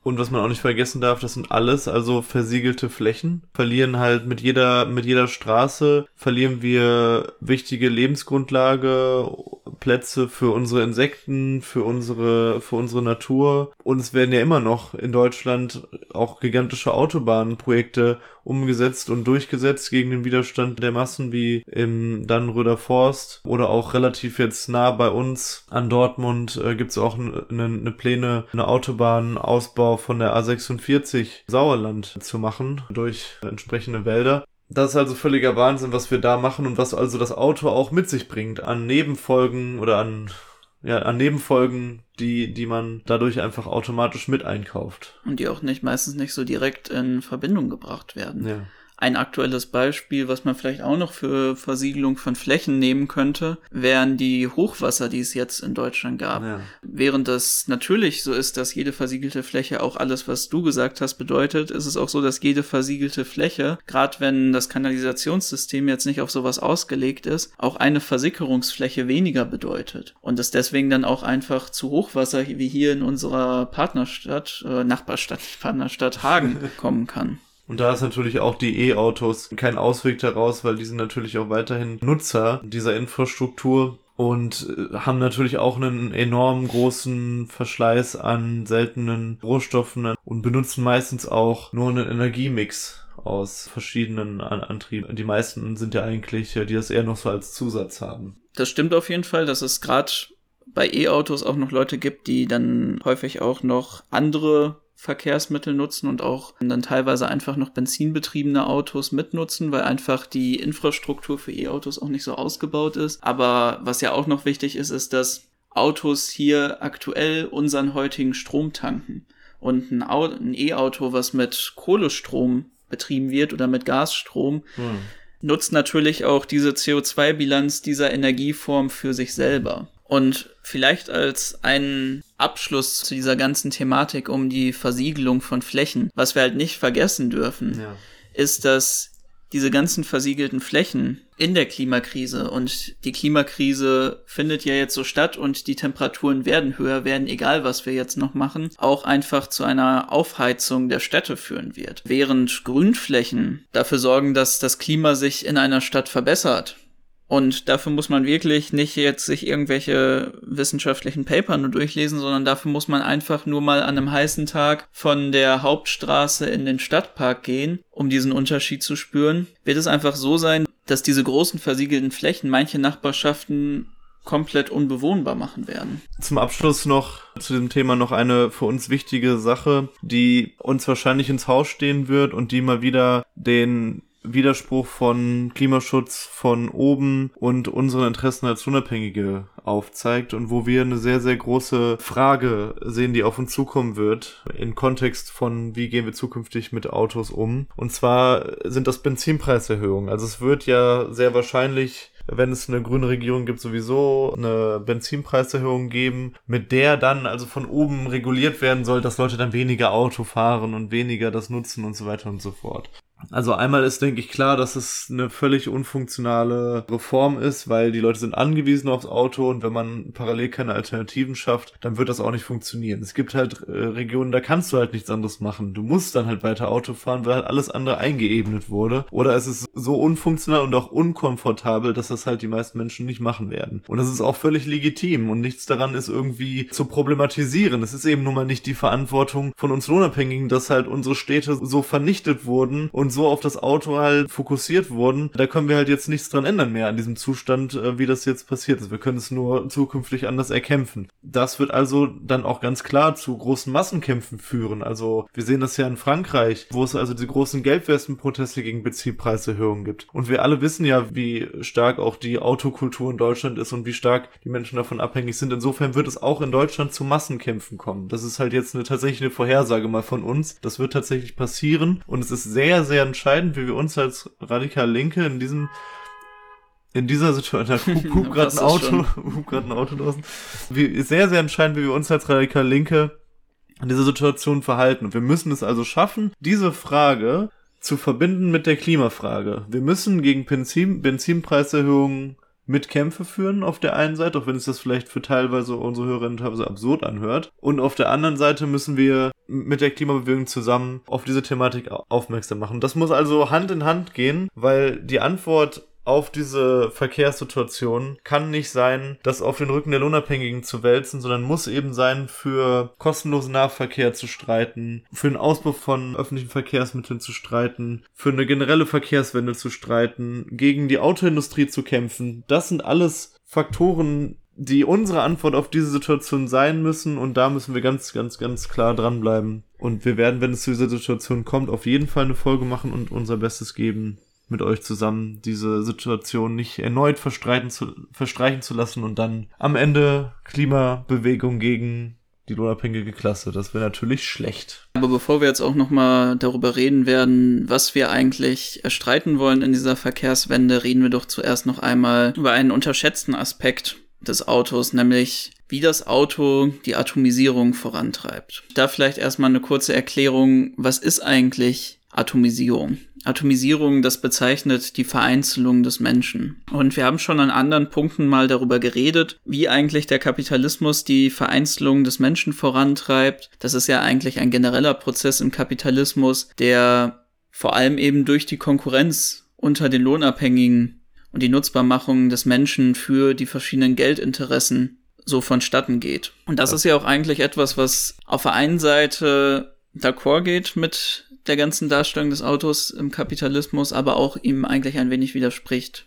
Und was man auch nicht vergessen darf, das sind alles also versiegelte Flächen. Verlieren halt mit jeder, mit jeder Straße verlieren wir wichtige Lebensgrundlage, Plätze für unsere Insekten, für unsere, für unsere Natur. Und es werden ja immer noch in Deutschland auch gigantische Autobahnprojekte umgesetzt und durchgesetzt gegen den Widerstand der Massen wie im Dannenröder Forst oder auch relativ jetzt nah bei uns an Dortmund äh, gibt es auch eine ne Pläne, eine Autobahnausbau von der A46 Sauerland zu machen durch entsprechende Wälder. Das ist also völliger Wahnsinn, was wir da machen und was also das Auto auch mit sich bringt an Nebenfolgen oder an ja, an Nebenfolgen, die, die man dadurch einfach automatisch mit einkauft. Und die auch nicht, meistens nicht so direkt in Verbindung gebracht werden. Ja. Ein aktuelles Beispiel, was man vielleicht auch noch für Versiegelung von Flächen nehmen könnte, wären die Hochwasser, die es jetzt in Deutschland gab. Ja. Während das natürlich so ist, dass jede versiegelte Fläche auch alles, was du gesagt hast, bedeutet, ist es auch so, dass jede versiegelte Fläche, gerade wenn das Kanalisationssystem jetzt nicht auf sowas ausgelegt ist, auch eine Versickerungsfläche weniger bedeutet. Und es deswegen dann auch einfach zu Hochwasser wie hier in unserer Partnerstadt, äh, Nachbarstadt, Partnerstadt Hagen kommen kann. Und da ist natürlich auch die E-Autos kein Ausweg daraus, weil die sind natürlich auch weiterhin Nutzer dieser Infrastruktur und äh, haben natürlich auch einen enorm großen Verschleiß an seltenen Rohstoffen und benutzen meistens auch nur einen Energiemix aus verschiedenen Antrieben. Die meisten sind ja eigentlich, äh, die das eher noch so als Zusatz haben. Das stimmt auf jeden Fall, dass es gerade bei E-Autos auch noch Leute gibt, die dann häufig auch noch andere Verkehrsmittel nutzen und auch dann teilweise einfach noch benzinbetriebene Autos mitnutzen, weil einfach die Infrastruktur für E-Autos auch nicht so ausgebaut ist. Aber was ja auch noch wichtig ist, ist, dass Autos hier aktuell unseren heutigen Strom tanken. Und ein E-Auto, was mit Kohlestrom betrieben wird oder mit Gasstrom, hm. nutzt natürlich auch diese CO2-Bilanz dieser Energieform für sich selber. Und vielleicht als einen Abschluss zu dieser ganzen Thematik um die Versiegelung von Flächen, was wir halt nicht vergessen dürfen, ja. ist, dass diese ganzen versiegelten Flächen in der Klimakrise und die Klimakrise findet ja jetzt so statt und die Temperaturen werden höher werden, egal was wir jetzt noch machen, auch einfach zu einer Aufheizung der Städte führen wird. Während Grünflächen dafür sorgen, dass das Klima sich in einer Stadt verbessert, und dafür muss man wirklich nicht jetzt sich irgendwelche wissenschaftlichen Paper nur durchlesen, sondern dafür muss man einfach nur mal an einem heißen Tag von der Hauptstraße in den Stadtpark gehen, um diesen Unterschied zu spüren. Wird es einfach so sein, dass diese großen versiegelten Flächen manche Nachbarschaften komplett unbewohnbar machen werden. Zum Abschluss noch zu dem Thema noch eine für uns wichtige Sache, die uns wahrscheinlich ins Haus stehen wird und die mal wieder den Widerspruch von Klimaschutz von oben und unseren Interessen als Unabhängige aufzeigt und wo wir eine sehr, sehr große Frage sehen, die auf uns zukommen wird, im Kontext von, wie gehen wir zukünftig mit Autos um. Und zwar sind das Benzinpreiserhöhungen. Also es wird ja sehr wahrscheinlich wenn es eine grüne Regierung gibt, sowieso eine Benzinpreiserhöhung geben, mit der dann also von oben reguliert werden soll, dass Leute dann weniger Auto fahren und weniger das nutzen und so weiter und so fort. Also einmal ist, denke ich, klar, dass es eine völlig unfunktionale Reform ist, weil die Leute sind angewiesen aufs Auto und wenn man parallel keine Alternativen schafft, dann wird das auch nicht funktionieren. Es gibt halt äh, Regionen, da kannst du halt nichts anderes machen. Du musst dann halt weiter Auto fahren, weil halt alles andere eingeebnet wurde. Oder es ist so unfunktional und auch unkomfortabel, dass das halt die meisten Menschen nicht machen werden. Und das ist auch völlig legitim und nichts daran ist irgendwie zu problematisieren. Es ist eben nun mal nicht die Verantwortung von uns Lohnabhängigen, dass halt unsere Städte so vernichtet wurden und und so auf das Auto halt fokussiert wurden, da können wir halt jetzt nichts dran ändern mehr an diesem Zustand, äh, wie das jetzt passiert ist. Wir können es nur zukünftig anders erkämpfen. Das wird also dann auch ganz klar zu großen Massenkämpfen führen. Also wir sehen das ja in Frankreich, wo es also diese großen Gelbwestenproteste gegen Benzinpreiserhöhungen gibt. Und wir alle wissen ja, wie stark auch die Autokultur in Deutschland ist und wie stark die Menschen davon abhängig sind. Insofern wird es auch in Deutschland zu Massenkämpfen kommen. Das ist halt jetzt eine tatsächlich eine Vorhersage mal von uns. Das wird tatsächlich passieren und es ist sehr, sehr entscheidend, wie wir uns als radikal Linke in diesem in dieser Situation, da hupt gerade ein Auto, hupt gerade ein Auto draußen. Wie, sehr, sehr entscheidend, wie wir uns als radikal Linke in dieser Situation verhalten. Und wir müssen es also schaffen, diese Frage zu verbinden mit der Klimafrage. Wir müssen gegen Benzin, Benzinpreiserhöhungen mit Kämpfe führen auf der einen Seite, auch wenn es das vielleicht für teilweise unsere Hörerinnen teilweise absurd anhört. Und auf der anderen Seite müssen wir mit der Klimabewegung zusammen auf diese Thematik aufmerksam machen. Das muss also Hand in Hand gehen, weil die Antwort auf diese Verkehrssituation kann nicht sein, das auf den Rücken der Lohnabhängigen zu wälzen, sondern muss eben sein, für kostenlosen Nahverkehr zu streiten, für den Ausbau von öffentlichen Verkehrsmitteln zu streiten, für eine generelle Verkehrswende zu streiten, gegen die Autoindustrie zu kämpfen. Das sind alles Faktoren, die unsere Antwort auf diese Situation sein müssen und da müssen wir ganz, ganz, ganz klar dranbleiben. Und wir werden, wenn es zu dieser Situation kommt, auf jeden Fall eine Folge machen und unser Bestes geben, mit euch zusammen diese Situation nicht erneut verstreiten zu, verstreichen zu lassen und dann am Ende Klimabewegung gegen die lohnabhängige Klasse. Das wäre natürlich schlecht. Aber bevor wir jetzt auch nochmal darüber reden werden, was wir eigentlich erstreiten wollen in dieser Verkehrswende, reden wir doch zuerst noch einmal über einen unterschätzten Aspekt des Autos, nämlich wie das Auto die Atomisierung vorantreibt. Da vielleicht erstmal eine kurze Erklärung, was ist eigentlich Atomisierung? Atomisierung, das bezeichnet die Vereinzelung des Menschen. Und wir haben schon an anderen Punkten mal darüber geredet, wie eigentlich der Kapitalismus die Vereinzelung des Menschen vorantreibt. Das ist ja eigentlich ein genereller Prozess im Kapitalismus, der vor allem eben durch die Konkurrenz unter den Lohnabhängigen und die Nutzbarmachung des Menschen für die verschiedenen Geldinteressen so vonstatten geht. Und das ist ja auch eigentlich etwas, was auf der einen Seite d'accord geht mit der ganzen Darstellung des Autos im Kapitalismus, aber auch ihm eigentlich ein wenig widerspricht.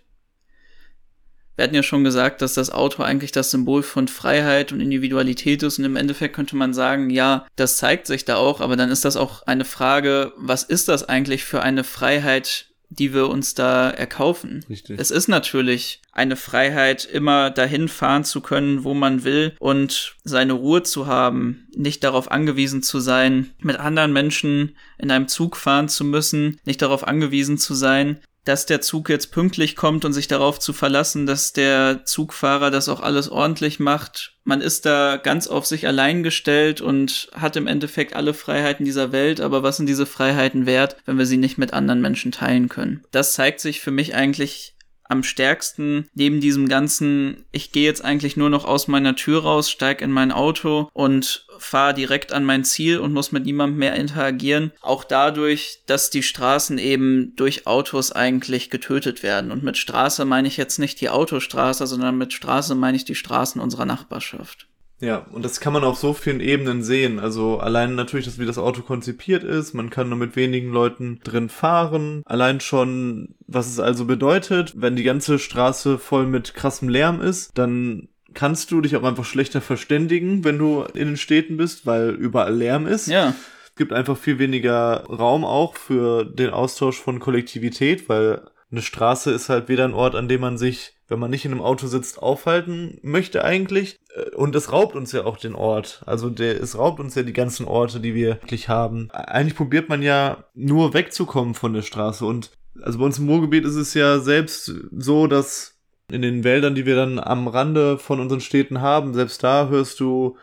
Wir hatten ja schon gesagt, dass das Auto eigentlich das Symbol von Freiheit und Individualität ist und im Endeffekt könnte man sagen, ja, das zeigt sich da auch, aber dann ist das auch eine Frage, was ist das eigentlich für eine Freiheit, die wir uns da erkaufen. Richtig. Es ist natürlich eine Freiheit, immer dahin fahren zu können, wo man will und seine Ruhe zu haben, nicht darauf angewiesen zu sein, mit anderen Menschen in einem Zug fahren zu müssen, nicht darauf angewiesen zu sein, dass der Zug jetzt pünktlich kommt und sich darauf zu verlassen, dass der Zugfahrer das auch alles ordentlich macht. Man ist da ganz auf sich allein gestellt und hat im Endeffekt alle Freiheiten dieser Welt, aber was sind diese Freiheiten wert, wenn wir sie nicht mit anderen Menschen teilen können? Das zeigt sich für mich eigentlich am stärksten neben diesem ganzen, ich gehe jetzt eigentlich nur noch aus meiner Tür raus, steig in mein Auto und fahre direkt an mein Ziel und muss mit niemandem mehr interagieren. Auch dadurch, dass die Straßen eben durch Autos eigentlich getötet werden. Und mit Straße meine ich jetzt nicht die Autostraße, sondern mit Straße meine ich die Straßen unserer Nachbarschaft. Ja, und das kann man auf so vielen Ebenen sehen. Also allein natürlich, dass wie das Auto konzipiert ist, man kann nur mit wenigen Leuten drin fahren. Allein schon, was es also bedeutet, wenn die ganze Straße voll mit krassem Lärm ist, dann kannst du dich auch einfach schlechter verständigen, wenn du in den Städten bist, weil überall Lärm ist. Ja. Es gibt einfach viel weniger Raum auch für den Austausch von Kollektivität, weil eine Straße ist halt weder ein Ort, an dem man sich, wenn man nicht in einem Auto sitzt, aufhalten möchte eigentlich. Äh, und es raubt uns ja auch den Ort. Also der, es raubt uns ja die ganzen Orte, die wir wirklich haben. Eigentlich probiert man ja nur wegzukommen von der Straße. Und also bei uns im Ruhrgebiet ist es ja selbst so, dass in den Wäldern, die wir dann am Rande von unseren Städten haben, selbst da hörst du,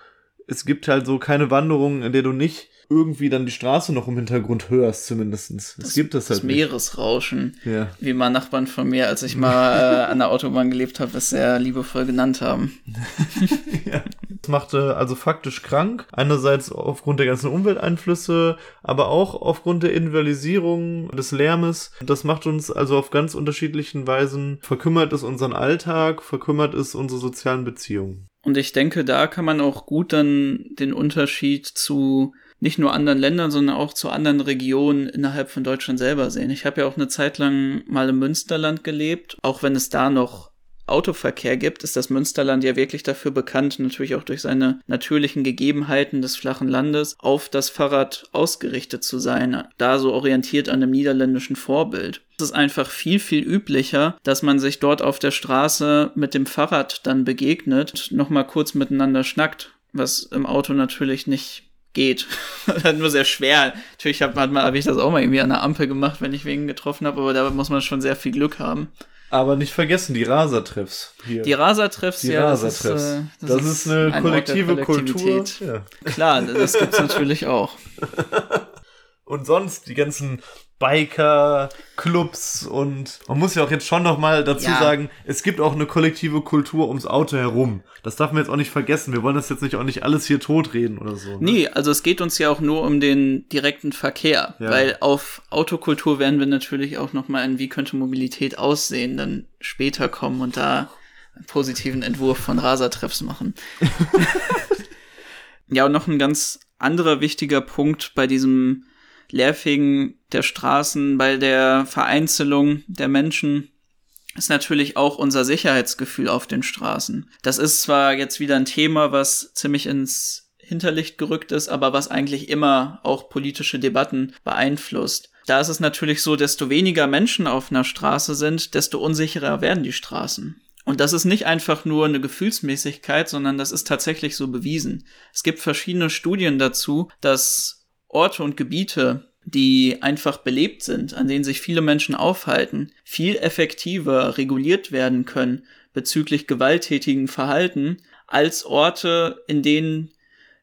es gibt halt so keine Wanderung, in der du nicht irgendwie dann die Straße noch im Hintergrund hörst, zumindestens. Es gibt das halt. Das Meeresrauschen, ja. wie mal Nachbarn von mir, als ich mal äh, an der Autobahn gelebt habe, es sehr liebevoll genannt haben. ja. Das machte also faktisch krank. Einerseits aufgrund der ganzen Umwelteinflüsse, aber auch aufgrund der Individualisierung des Lärmes. Das macht uns also auf ganz unterschiedlichen Weisen, verkümmert es unseren Alltag, verkümmert es unsere sozialen Beziehungen. Und ich denke, da kann man auch gut dann den Unterschied zu nicht nur anderen Ländern, sondern auch zu anderen Regionen innerhalb von Deutschland selber sehen. Ich habe ja auch eine Zeit lang mal im Münsterland gelebt, auch wenn es da noch Autoverkehr gibt, ist das Münsterland ja wirklich dafür bekannt, natürlich auch durch seine natürlichen Gegebenheiten des flachen Landes, auf das Fahrrad ausgerichtet zu sein, da so orientiert an dem niederländischen Vorbild. Es ist einfach viel, viel üblicher, dass man sich dort auf der Straße mit dem Fahrrad dann begegnet, nochmal kurz miteinander schnackt, was im Auto natürlich nicht geht. Nur sehr schwer. Natürlich habe hab ich das auch mal irgendwie an der Ampel gemacht, wenn ich wen getroffen habe, aber da muss man schon sehr viel Glück haben. Aber nicht vergessen, die Rasertreffs hier. Die Rasertreffs, ja. Rasertreffs. Das, ist, äh, das, das ist, ist, eine ein kollektive Kultur. Ja. Klar, das gibt's natürlich auch. Und sonst die ganzen Biker-Clubs und man muss ja auch jetzt schon nochmal dazu ja. sagen, es gibt auch eine kollektive Kultur ums Auto herum. Das darf man jetzt auch nicht vergessen. Wir wollen das jetzt nicht auch nicht alles hier totreden oder so. Ne? Nee, also es geht uns ja auch nur um den direkten Verkehr, ja. weil auf Autokultur werden wir natürlich auch nochmal in Wie könnte Mobilität aussehen, dann später kommen und da einen positiven Entwurf von Rasertreffs machen. ja, und noch ein ganz anderer wichtiger Punkt bei diesem Leerfegen der Straßen, bei der Vereinzelung der Menschen ist natürlich auch unser Sicherheitsgefühl auf den Straßen. Das ist zwar jetzt wieder ein Thema, was ziemlich ins Hinterlicht gerückt ist, aber was eigentlich immer auch politische Debatten beeinflusst. Da ist es natürlich so, desto weniger Menschen auf einer Straße sind, desto unsicherer werden die Straßen. Und das ist nicht einfach nur eine Gefühlsmäßigkeit, sondern das ist tatsächlich so bewiesen. Es gibt verschiedene Studien dazu, dass Orte und Gebiete, die einfach belebt sind, an denen sich viele Menschen aufhalten, viel effektiver reguliert werden können bezüglich gewalttätigen Verhalten als Orte, in denen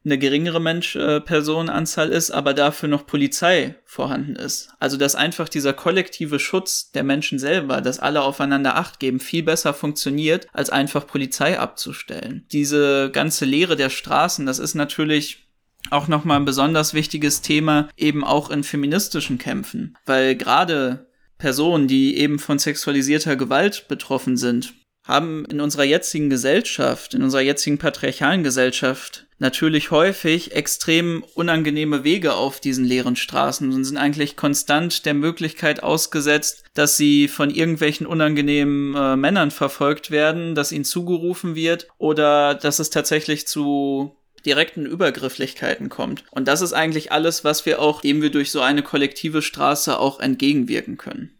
eine geringere Mensch äh, Personenanzahl ist, aber dafür noch Polizei vorhanden ist. Also dass einfach dieser kollektive Schutz der Menschen selber, dass alle aufeinander Acht geben, viel besser funktioniert, als einfach Polizei abzustellen. Diese ganze Lehre der Straßen, das ist natürlich auch nochmal ein besonders wichtiges Thema, eben auch in feministischen Kämpfen, weil gerade Personen, die eben von sexualisierter Gewalt betroffen sind, haben in unserer jetzigen Gesellschaft, in unserer jetzigen patriarchalen Gesellschaft natürlich häufig extrem unangenehme Wege auf diesen leeren Straßen und sind eigentlich konstant der Möglichkeit ausgesetzt, dass sie von irgendwelchen unangenehmen äh, Männern verfolgt werden, dass ihnen zugerufen wird oder dass es tatsächlich zu direkten Übergrifflichkeiten kommt. Und das ist eigentlich alles, was wir auch, dem wir durch so eine kollektive Straße auch entgegenwirken können.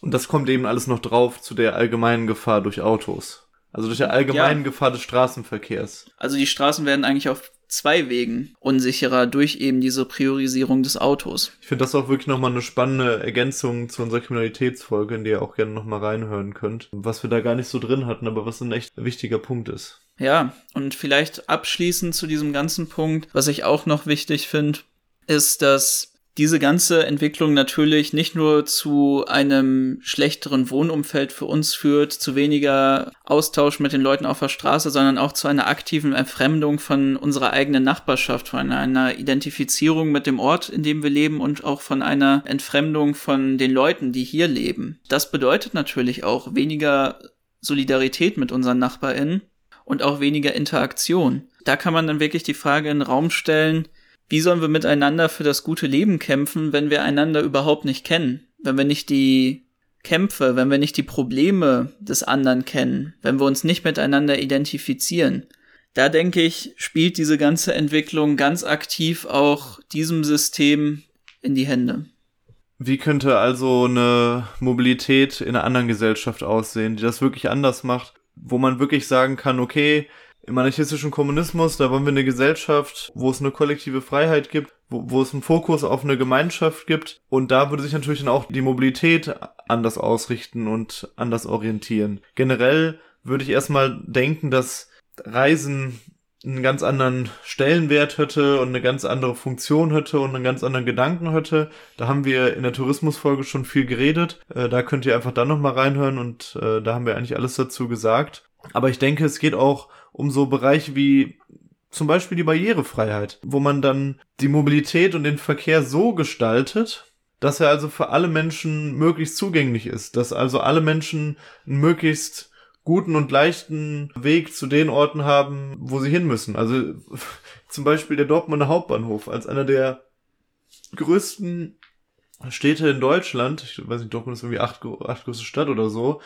Und das kommt eben alles noch drauf zu der allgemeinen Gefahr durch Autos. Also durch die allgemeine ja. Gefahr des Straßenverkehrs. Also die Straßen werden eigentlich auf zwei Wegen unsicherer durch eben diese Priorisierung des Autos. Ich finde das auch wirklich nochmal eine spannende Ergänzung zu unserer Kriminalitätsfolge, in die ihr auch gerne nochmal reinhören könnt. Was wir da gar nicht so drin hatten, aber was ein echt wichtiger Punkt ist. Ja, und vielleicht abschließend zu diesem ganzen Punkt, was ich auch noch wichtig finde, ist, dass diese ganze Entwicklung natürlich nicht nur zu einem schlechteren Wohnumfeld für uns führt, zu weniger Austausch mit den Leuten auf der Straße, sondern auch zu einer aktiven Entfremdung von unserer eigenen Nachbarschaft, von einer Identifizierung mit dem Ort, in dem wir leben und auch von einer Entfremdung von den Leuten, die hier leben. Das bedeutet natürlich auch weniger Solidarität mit unseren NachbarInnen und auch weniger Interaktion. Da kann man dann wirklich die Frage in den Raum stellen, wie sollen wir miteinander für das gute Leben kämpfen, wenn wir einander überhaupt nicht kennen? Wenn wir nicht die Kämpfe, wenn wir nicht die Probleme des anderen kennen, wenn wir uns nicht miteinander identifizieren? Da denke ich, spielt diese ganze Entwicklung ganz aktiv auch diesem System in die Hände. Wie könnte also eine Mobilität in einer anderen Gesellschaft aussehen, die das wirklich anders macht, wo man wirklich sagen kann, okay, im anarchistischen Kommunismus, da wollen wir eine Gesellschaft, wo es eine kollektive Freiheit gibt, wo, wo es einen Fokus auf eine Gemeinschaft gibt. Und da würde sich natürlich dann auch die Mobilität anders ausrichten und anders orientieren. Generell würde ich erstmal denken, dass Reisen einen ganz anderen Stellenwert hätte und eine ganz andere Funktion hätte und einen ganz anderen Gedanken hätte. Da haben wir in der Tourismusfolge schon viel geredet. Äh, da könnt ihr einfach dann nochmal reinhören und äh, da haben wir eigentlich alles dazu gesagt. Aber ich denke, es geht auch um so Bereiche wie zum Beispiel die Barrierefreiheit, wo man dann die Mobilität und den Verkehr so gestaltet, dass er also für alle Menschen möglichst zugänglich ist, dass also alle Menschen einen möglichst guten und leichten Weg zu den Orten haben, wo sie hin müssen. Also zum Beispiel der Dortmunder Hauptbahnhof als einer der größten Städte in Deutschland, ich weiß nicht, Dortmund ist irgendwie acht, acht größte Stadt oder so,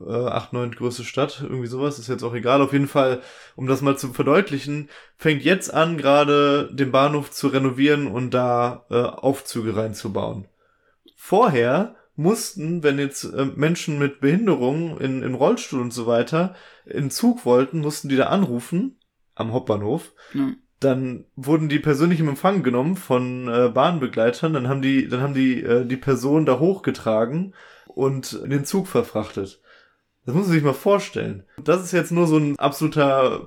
äh, acht, neun größte Stadt, irgendwie sowas, ist jetzt auch egal. Auf jeden Fall, um das mal zu verdeutlichen, fängt jetzt an, gerade den Bahnhof zu renovieren und da äh, Aufzüge reinzubauen. Vorher mussten, wenn jetzt äh, Menschen mit Behinderung in, in Rollstuhl und so weiter in Zug wollten, mussten die da anrufen am Hauptbahnhof. Mhm. Dann wurden die persönlich im Empfang genommen von äh, Bahnbegleitern. Dann haben die, dann haben die äh, die Person da hochgetragen und in den Zug verfrachtet. Das muss man sich mal vorstellen. Das ist jetzt nur so ein absoluter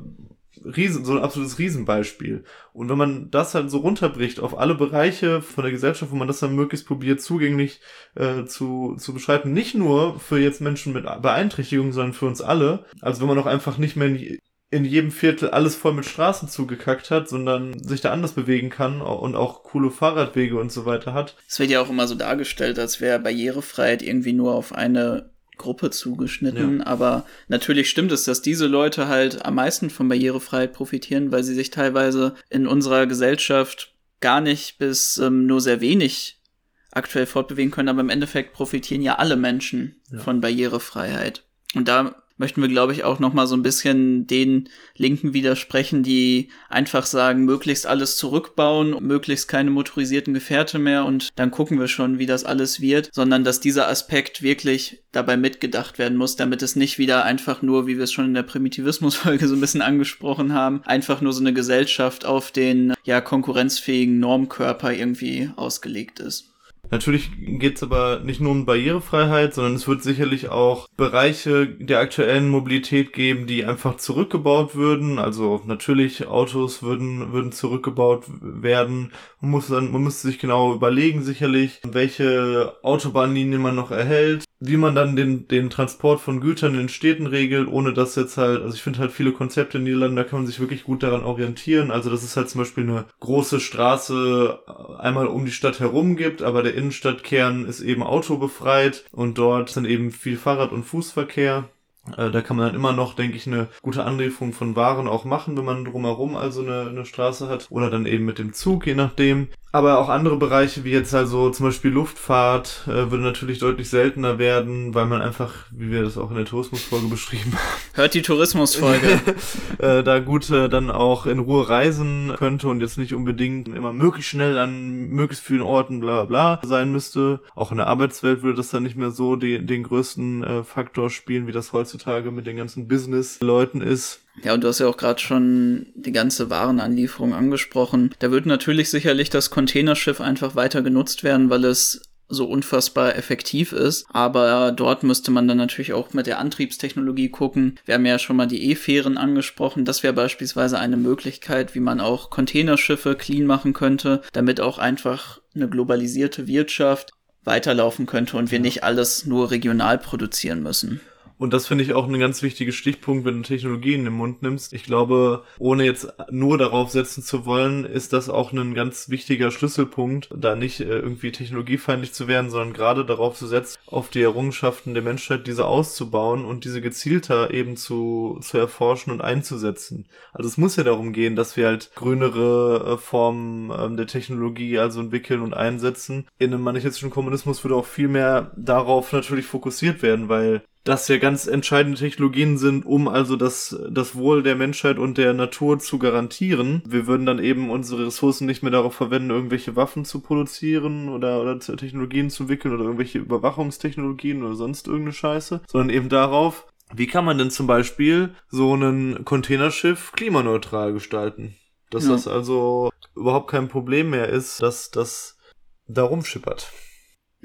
riesen, so ein absolutes Riesenbeispiel. Und wenn man das halt so runterbricht auf alle Bereiche von der Gesellschaft, wo man das dann möglichst probiert, zugänglich äh, zu, zu beschreiben, nicht nur für jetzt Menschen mit Beeinträchtigungen, sondern für uns alle. Also wenn man auch einfach nicht mehr in, in jedem Viertel alles voll mit Straßen zugekackt hat, sondern sich da anders bewegen kann und auch coole Fahrradwege und so weiter hat. Es wird ja auch immer so dargestellt, als wäre Barrierefreiheit irgendwie nur auf eine Gruppe zugeschnitten. Ja. Aber natürlich stimmt es, dass diese Leute halt am meisten von Barrierefreiheit profitieren, weil sie sich teilweise in unserer Gesellschaft gar nicht bis ähm, nur sehr wenig aktuell fortbewegen können, aber im Endeffekt profitieren ja alle Menschen ja. von Barrierefreiheit. Und da möchten wir, glaube ich, auch noch mal so ein bisschen den Linken widersprechen, die einfach sagen, möglichst alles zurückbauen, möglichst keine motorisierten Gefährte mehr und dann gucken wir schon, wie das alles wird, sondern dass dieser Aspekt wirklich dabei mitgedacht werden muss, damit es nicht wieder einfach nur, wie wir es schon in der Primitivismusfolge so ein bisschen angesprochen haben, einfach nur so eine Gesellschaft auf den ja konkurrenzfähigen Normkörper irgendwie ausgelegt ist. Natürlich geht es aber nicht nur um Barrierefreiheit, sondern es wird sicherlich auch Bereiche der aktuellen Mobilität geben, die einfach zurückgebaut würden. Also natürlich Autos würden, würden zurückgebaut werden. Man muss dann, man muss sich genau überlegen sicherlich, welche Autobahnlinien man noch erhält, wie man dann den, den Transport von Gütern in Städten regelt, ohne dass jetzt halt, also ich finde halt viele Konzepte in Niederlanden, da kann man sich wirklich gut daran orientieren. Also dass es halt zum Beispiel eine große Straße einmal um die Stadt herum gibt, aber der Innenstadtkern ist eben autobefreit und dort sind eben viel Fahrrad- und Fußverkehr. Äh, da kann man dann immer noch, denke ich, eine gute Anlieferung von Waren auch machen, wenn man drumherum also eine, eine Straße hat. Oder dann eben mit dem Zug, je nachdem. Aber auch andere Bereiche, wie jetzt also zum Beispiel Luftfahrt, äh, würde natürlich deutlich seltener werden, weil man einfach, wie wir das auch in der Tourismusfolge beschrieben haben. Hört die Tourismusfolge. äh, da gut äh, dann auch in Ruhe reisen könnte und jetzt nicht unbedingt immer möglichst schnell an möglichst vielen Orten bla bla sein müsste. Auch in der Arbeitswelt würde das dann nicht mehr so die, den größten äh, Faktor spielen, wie das heutzutage mit den ganzen Business-Leuten ist. Ja, und du hast ja auch gerade schon die ganze Warenanlieferung angesprochen. Da wird natürlich sicherlich das Containerschiff einfach weiter genutzt werden, weil es so unfassbar effektiv ist. Aber dort müsste man dann natürlich auch mit der Antriebstechnologie gucken. Wir haben ja schon mal die E-Fähren angesprochen. Das wäre beispielsweise eine Möglichkeit, wie man auch Containerschiffe clean machen könnte, damit auch einfach eine globalisierte Wirtschaft weiterlaufen könnte und wir nicht alles nur regional produzieren müssen. Und das finde ich auch ein ganz wichtiger Stichpunkt, wenn du Technologien in den Mund nimmst. Ich glaube, ohne jetzt nur darauf setzen zu wollen, ist das auch ein ganz wichtiger Schlüsselpunkt, da nicht äh, irgendwie technologiefeindlich zu werden, sondern gerade darauf zu setzen, auf die Errungenschaften der Menschheit, diese auszubauen und diese gezielter eben zu, zu erforschen und einzusetzen. Also es muss ja darum gehen, dass wir halt grünere äh, Formen ähm, der Technologie also entwickeln und einsetzen. In einem manifestischen Kommunismus würde auch viel mehr darauf natürlich fokussiert werden, weil das ja ganz entscheidende Technologien sind, um also das, das Wohl der Menschheit und der Natur zu garantieren. Wir würden dann eben unsere Ressourcen nicht mehr darauf verwenden, irgendwelche Waffen zu produzieren oder, oder Technologien zu entwickeln oder irgendwelche Überwachungstechnologien oder sonst irgendeine Scheiße, sondern eben darauf, wie kann man denn zum Beispiel so ein Containerschiff klimaneutral gestalten? Dass ja. das also überhaupt kein Problem mehr ist, dass das da rumschippert.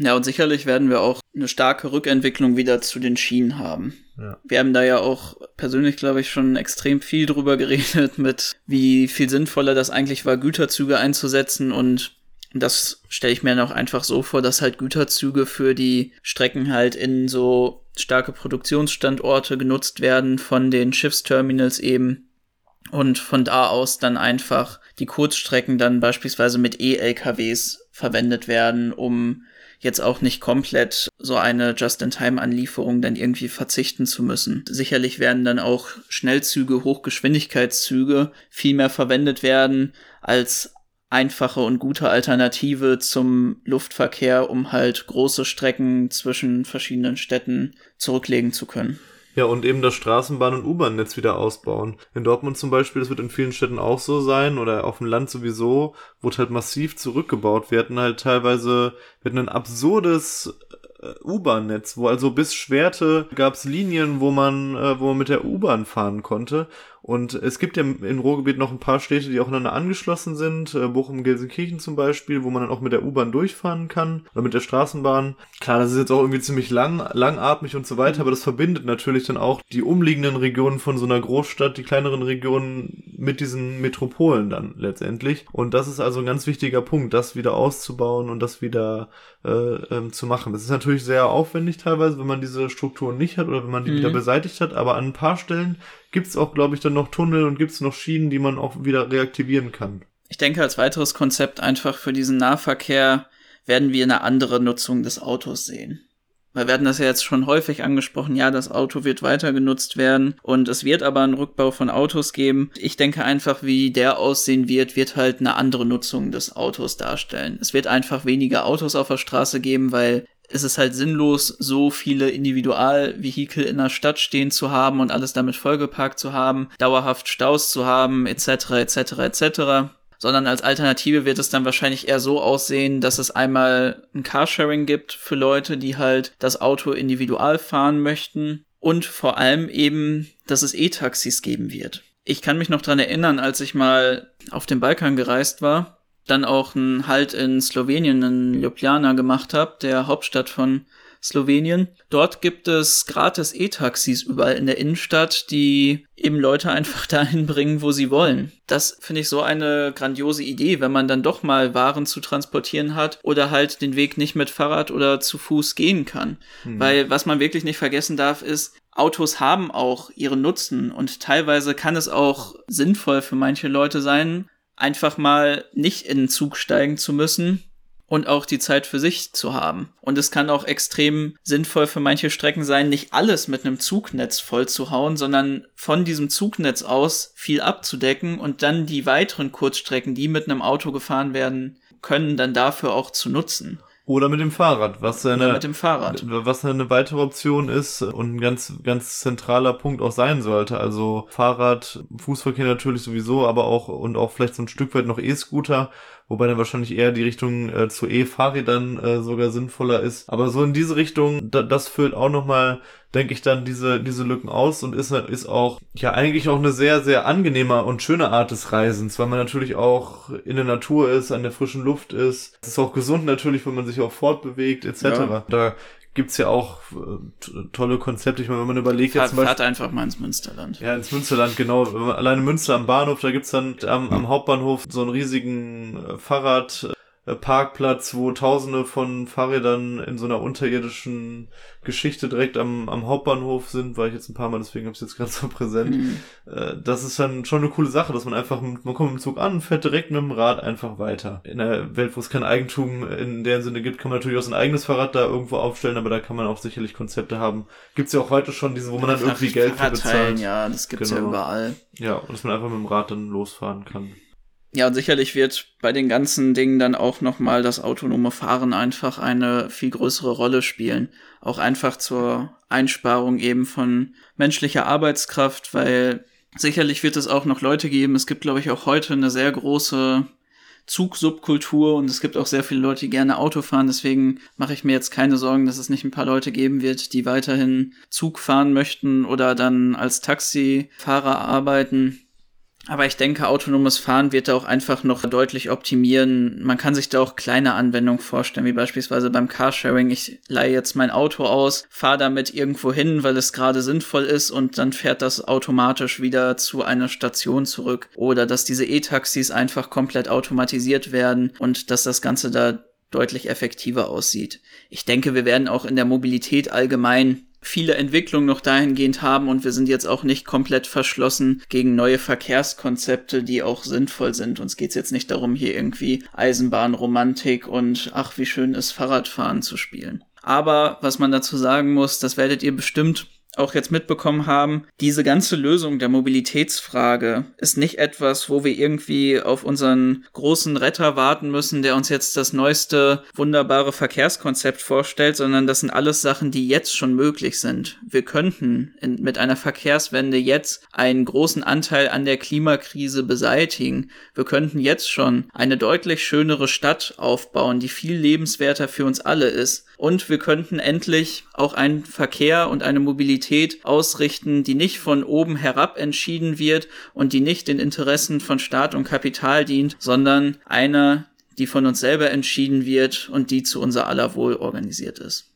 Ja, und sicherlich werden wir auch eine starke Rückentwicklung wieder zu den Schienen haben. Ja. Wir haben da ja auch persönlich, glaube ich, schon extrem viel drüber geredet, mit wie viel sinnvoller das eigentlich war, Güterzüge einzusetzen und das stelle ich mir noch einfach so vor, dass halt Güterzüge für die Strecken halt in so starke Produktionsstandorte genutzt werden von den Schiffsterminals eben und von da aus dann einfach die Kurzstrecken dann beispielsweise mit E-LKWs verwendet werden, um jetzt auch nicht komplett so eine Just-in-Time-Anlieferung dann irgendwie verzichten zu müssen. Sicherlich werden dann auch Schnellzüge, Hochgeschwindigkeitszüge viel mehr verwendet werden als einfache und gute Alternative zum Luftverkehr, um halt große Strecken zwischen verschiedenen Städten zurücklegen zu können. Ja, und eben das Straßenbahn- und U-Bahn-Netz wieder ausbauen. In Dortmund zum Beispiel, das wird in vielen Städten auch so sein, oder auf dem Land sowieso, wurde halt massiv zurückgebaut. Wir hatten halt teilweise, wir hatten ein absurdes äh, U-Bahn-Netz, wo also bis Schwerte gab's Linien, wo man, äh, wo man mit der U-Bahn fahren konnte. Und es gibt ja im Ruhrgebiet noch ein paar Städte, die aufeinander angeschlossen sind. Äh, Bochum, Gelsenkirchen zum Beispiel, wo man dann auch mit der U-Bahn durchfahren kann oder mit der Straßenbahn. Klar, das ist jetzt auch irgendwie ziemlich lang, langatmig und so weiter, aber das verbindet natürlich dann auch die umliegenden Regionen von so einer Großstadt, die kleineren Regionen mit diesen Metropolen dann letztendlich. Und das ist also ein ganz wichtiger Punkt, das wieder auszubauen und das wieder äh, ähm, zu machen. Das ist natürlich sehr aufwendig teilweise, wenn man diese Strukturen nicht hat oder wenn man die mhm. wieder beseitigt hat, aber an ein paar Stellen gibt es auch, glaube ich, dann noch Tunnel und gibt es noch Schienen, die man auch wieder reaktivieren kann. Ich denke, als weiteres Konzept einfach für diesen Nahverkehr werden wir eine andere Nutzung des Autos sehen. Wir hatten das ja jetzt schon häufig angesprochen, ja, das Auto wird weiter genutzt werden und es wird aber einen Rückbau von Autos geben. Ich denke einfach, wie der aussehen wird, wird halt eine andere Nutzung des Autos darstellen. Es wird einfach weniger Autos auf der Straße geben, weil es ist halt sinnlos, so viele Individualvehikel in der Stadt stehen zu haben und alles damit vollgeparkt zu haben, dauerhaft Staus zu haben, etc., etc., etc. Sondern als Alternative wird es dann wahrscheinlich eher so aussehen, dass es einmal ein Carsharing gibt für Leute, die halt das Auto individual fahren möchten und vor allem eben, dass es E-Taxis geben wird. Ich kann mich noch dran erinnern, als ich mal auf den Balkan gereist war dann auch einen Halt in Slowenien, in Ljubljana gemacht habe, der Hauptstadt von Slowenien. Dort gibt es gratis E-Taxis überall in der Innenstadt, die eben Leute einfach dahin bringen, wo sie wollen. Das finde ich so eine grandiose Idee, wenn man dann doch mal Waren zu transportieren hat oder halt den Weg nicht mit Fahrrad oder zu Fuß gehen kann. Hm. Weil was man wirklich nicht vergessen darf, ist, Autos haben auch ihren Nutzen und teilweise kann es auch sinnvoll für manche Leute sein, einfach mal nicht in den Zug steigen zu müssen und auch die Zeit für sich zu haben. Und es kann auch extrem sinnvoll für manche Strecken sein, nicht alles mit einem Zugnetz voll zu hauen, sondern von diesem Zugnetz aus viel abzudecken und dann die weiteren Kurzstrecken, die mit einem Auto gefahren werden können, dann dafür auch zu nutzen. Oder mit dem Fahrrad, was eine, mit dem Fahrrad. was eine weitere Option ist und ein ganz, ganz zentraler Punkt auch sein sollte. Also Fahrrad, Fußverkehr natürlich sowieso, aber auch und auch vielleicht so ein Stück weit noch E-Scooter, wobei dann wahrscheinlich eher die Richtung äh, zu E-Fahrrädern äh, sogar sinnvoller ist. Aber so in diese Richtung, da, das füllt auch nochmal denke ich dann diese, diese Lücken aus und ist, ist auch, ja, eigentlich auch eine sehr, sehr angenehme und schöne Art des Reisens, weil man natürlich auch in der Natur ist, an der frischen Luft ist. Es ist auch gesund natürlich, wenn man sich auch fortbewegt, etc. Ja. Da gibt's ja auch äh, tolle Konzepte. Ich meine, wenn man überlegt jetzt zum Beispiel, fahrt einfach mal ins Münsterland. Ja, ins Münsterland, genau. Alleine Münster am Bahnhof, da gibt's dann am, am Hauptbahnhof so einen riesigen äh, Fahrrad, Parkplatz, wo tausende von Fahrrädern in so einer unterirdischen Geschichte direkt am, am Hauptbahnhof sind, war ich jetzt ein paar Mal, deswegen habe ich jetzt gerade so präsent. Mhm. Äh, das ist dann schon eine coole Sache, dass man einfach, mit, man kommt mit dem Zug an, fährt direkt mit dem Rad einfach weiter. In einer Welt, wo es kein Eigentum in der Sinne gibt, kann man natürlich auch sein eigenes Fahrrad da irgendwo aufstellen, aber da kann man auch sicherlich Konzepte haben. Gibt's ja auch heute schon diese, wo man dann irgendwie Geld für bezahlt. Ja, das gibt's genau. ja überall. Ja, und dass man einfach mit dem Rad dann losfahren kann. Ja, und sicherlich wird bei den ganzen Dingen dann auch nochmal das autonome Fahren einfach eine viel größere Rolle spielen. Auch einfach zur Einsparung eben von menschlicher Arbeitskraft, weil sicherlich wird es auch noch Leute geben. Es gibt, glaube ich, auch heute eine sehr große Zugsubkultur und es gibt auch sehr viele Leute, die gerne Auto fahren. Deswegen mache ich mir jetzt keine Sorgen, dass es nicht ein paar Leute geben wird, die weiterhin Zug fahren möchten oder dann als Taxifahrer arbeiten. Aber ich denke, autonomes Fahren wird da auch einfach noch deutlich optimieren. Man kann sich da auch kleine Anwendungen vorstellen, wie beispielsweise beim Carsharing. Ich leihe jetzt mein Auto aus, fahre damit irgendwo hin, weil es gerade sinnvoll ist und dann fährt das automatisch wieder zu einer Station zurück. Oder dass diese E-Taxis einfach komplett automatisiert werden und dass das Ganze da deutlich effektiver aussieht. Ich denke, wir werden auch in der Mobilität allgemein viele Entwicklungen noch dahingehend haben und wir sind jetzt auch nicht komplett verschlossen gegen neue Verkehrskonzepte, die auch sinnvoll sind. Uns geht's jetzt nicht darum, hier irgendwie Eisenbahnromantik und ach, wie schön ist Fahrradfahren zu spielen. Aber was man dazu sagen muss, das werdet ihr bestimmt auch jetzt mitbekommen haben, diese ganze Lösung der Mobilitätsfrage ist nicht etwas, wo wir irgendwie auf unseren großen Retter warten müssen, der uns jetzt das neueste wunderbare Verkehrskonzept vorstellt, sondern das sind alles Sachen, die jetzt schon möglich sind. Wir könnten in, mit einer Verkehrswende jetzt einen großen Anteil an der Klimakrise beseitigen. Wir könnten jetzt schon eine deutlich schönere Stadt aufbauen, die viel lebenswerter für uns alle ist. Und wir könnten endlich auch einen Verkehr und eine Mobilität ausrichten, die nicht von oben herab entschieden wird und die nicht den Interessen von Staat und Kapital dient, sondern einer, die von uns selber entschieden wird und die zu unser aller Wohl organisiert ist.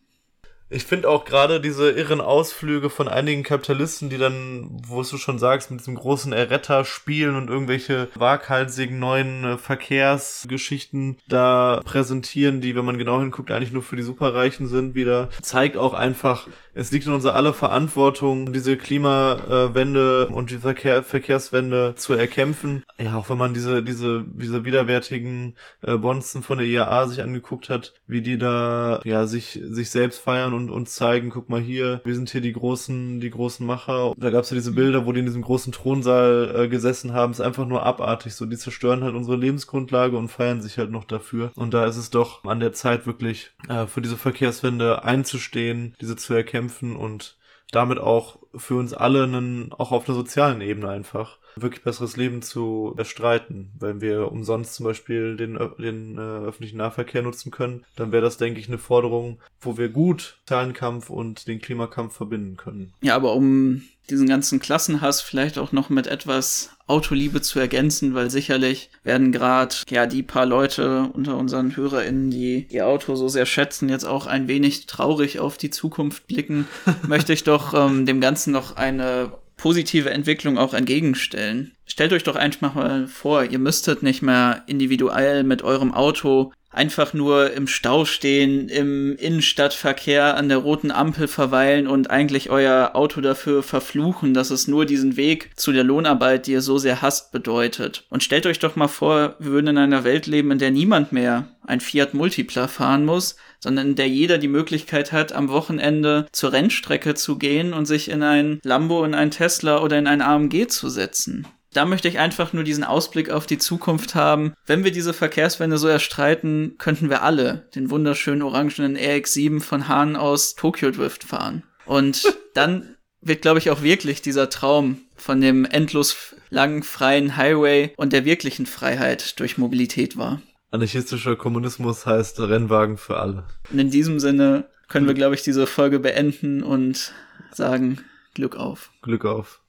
Ich finde auch gerade diese irren Ausflüge von einigen Kapitalisten, die dann, wo du schon sagst, mit diesem großen Erretter spielen und irgendwelche waghalsigen neuen äh, Verkehrsgeschichten da präsentieren, die, wenn man genau hinguckt, eigentlich nur für die Superreichen sind, wieder, zeigt auch einfach, es liegt in unserer aller Verantwortung, diese Klimawende und die Verkehr Verkehrswende zu erkämpfen. Ja, auch wenn man diese, diese, diese widerwärtigen äh, Bonzen von der IAA sich angeguckt hat, wie die da, ja, sich, sich selbst feiern und uns zeigen, guck mal hier, wir sind hier die großen, die großen Macher. Da gab's ja diese Bilder, wo die in diesem großen Thronsaal äh, gesessen haben. ist einfach nur abartig. So, die zerstören halt unsere Lebensgrundlage und feiern sich halt noch dafür. Und da ist es doch an der Zeit wirklich, äh, für diese Verkehrswende einzustehen, diese zu erkämpfen kämpfen und damit auch für uns alle einen, auch auf einer sozialen Ebene einfach wirklich besseres Leben zu erstreiten. Wenn wir umsonst zum Beispiel den, den äh, öffentlichen Nahverkehr nutzen können, dann wäre das, denke ich, eine Forderung, wo wir gut Zahlenkampf und den Klimakampf verbinden können. Ja, aber um diesen ganzen Klassenhass vielleicht auch noch mit etwas Autoliebe zu ergänzen, weil sicherlich werden gerade ja die paar Leute unter unseren HörerInnen, die ihr Auto so sehr schätzen, jetzt auch ein wenig traurig auf die Zukunft blicken, möchte ich doch ähm, dem Ganzen noch eine positive Entwicklung auch entgegenstellen. Stellt euch doch einfach mal vor, ihr müsstet nicht mehr individuell mit eurem Auto einfach nur im Stau stehen, im Innenstadtverkehr an der roten Ampel verweilen und eigentlich euer Auto dafür verfluchen, dass es nur diesen Weg zu der Lohnarbeit, die ihr so sehr hasst, bedeutet. Und stellt euch doch mal vor, wir würden in einer Welt leben, in der niemand mehr ein Fiat Multipla fahren muss, sondern in der jeder die Möglichkeit hat, am Wochenende zur Rennstrecke zu gehen und sich in ein Lambo, in ein Tesla oder in ein AMG zu setzen da möchte ich einfach nur diesen Ausblick auf die Zukunft haben. Wenn wir diese Verkehrswende so erstreiten, könnten wir alle den wunderschönen orangenen RX-7 von Hahn aus Tokyo Drift fahren. Und dann wird, glaube ich, auch wirklich dieser Traum von dem endlos langen, freien Highway und der wirklichen Freiheit durch Mobilität wahr. Anarchistischer Kommunismus heißt Rennwagen für alle. Und in diesem Sinne können wir, glaube ich, diese Folge beenden und sagen Glück auf. Glück auf.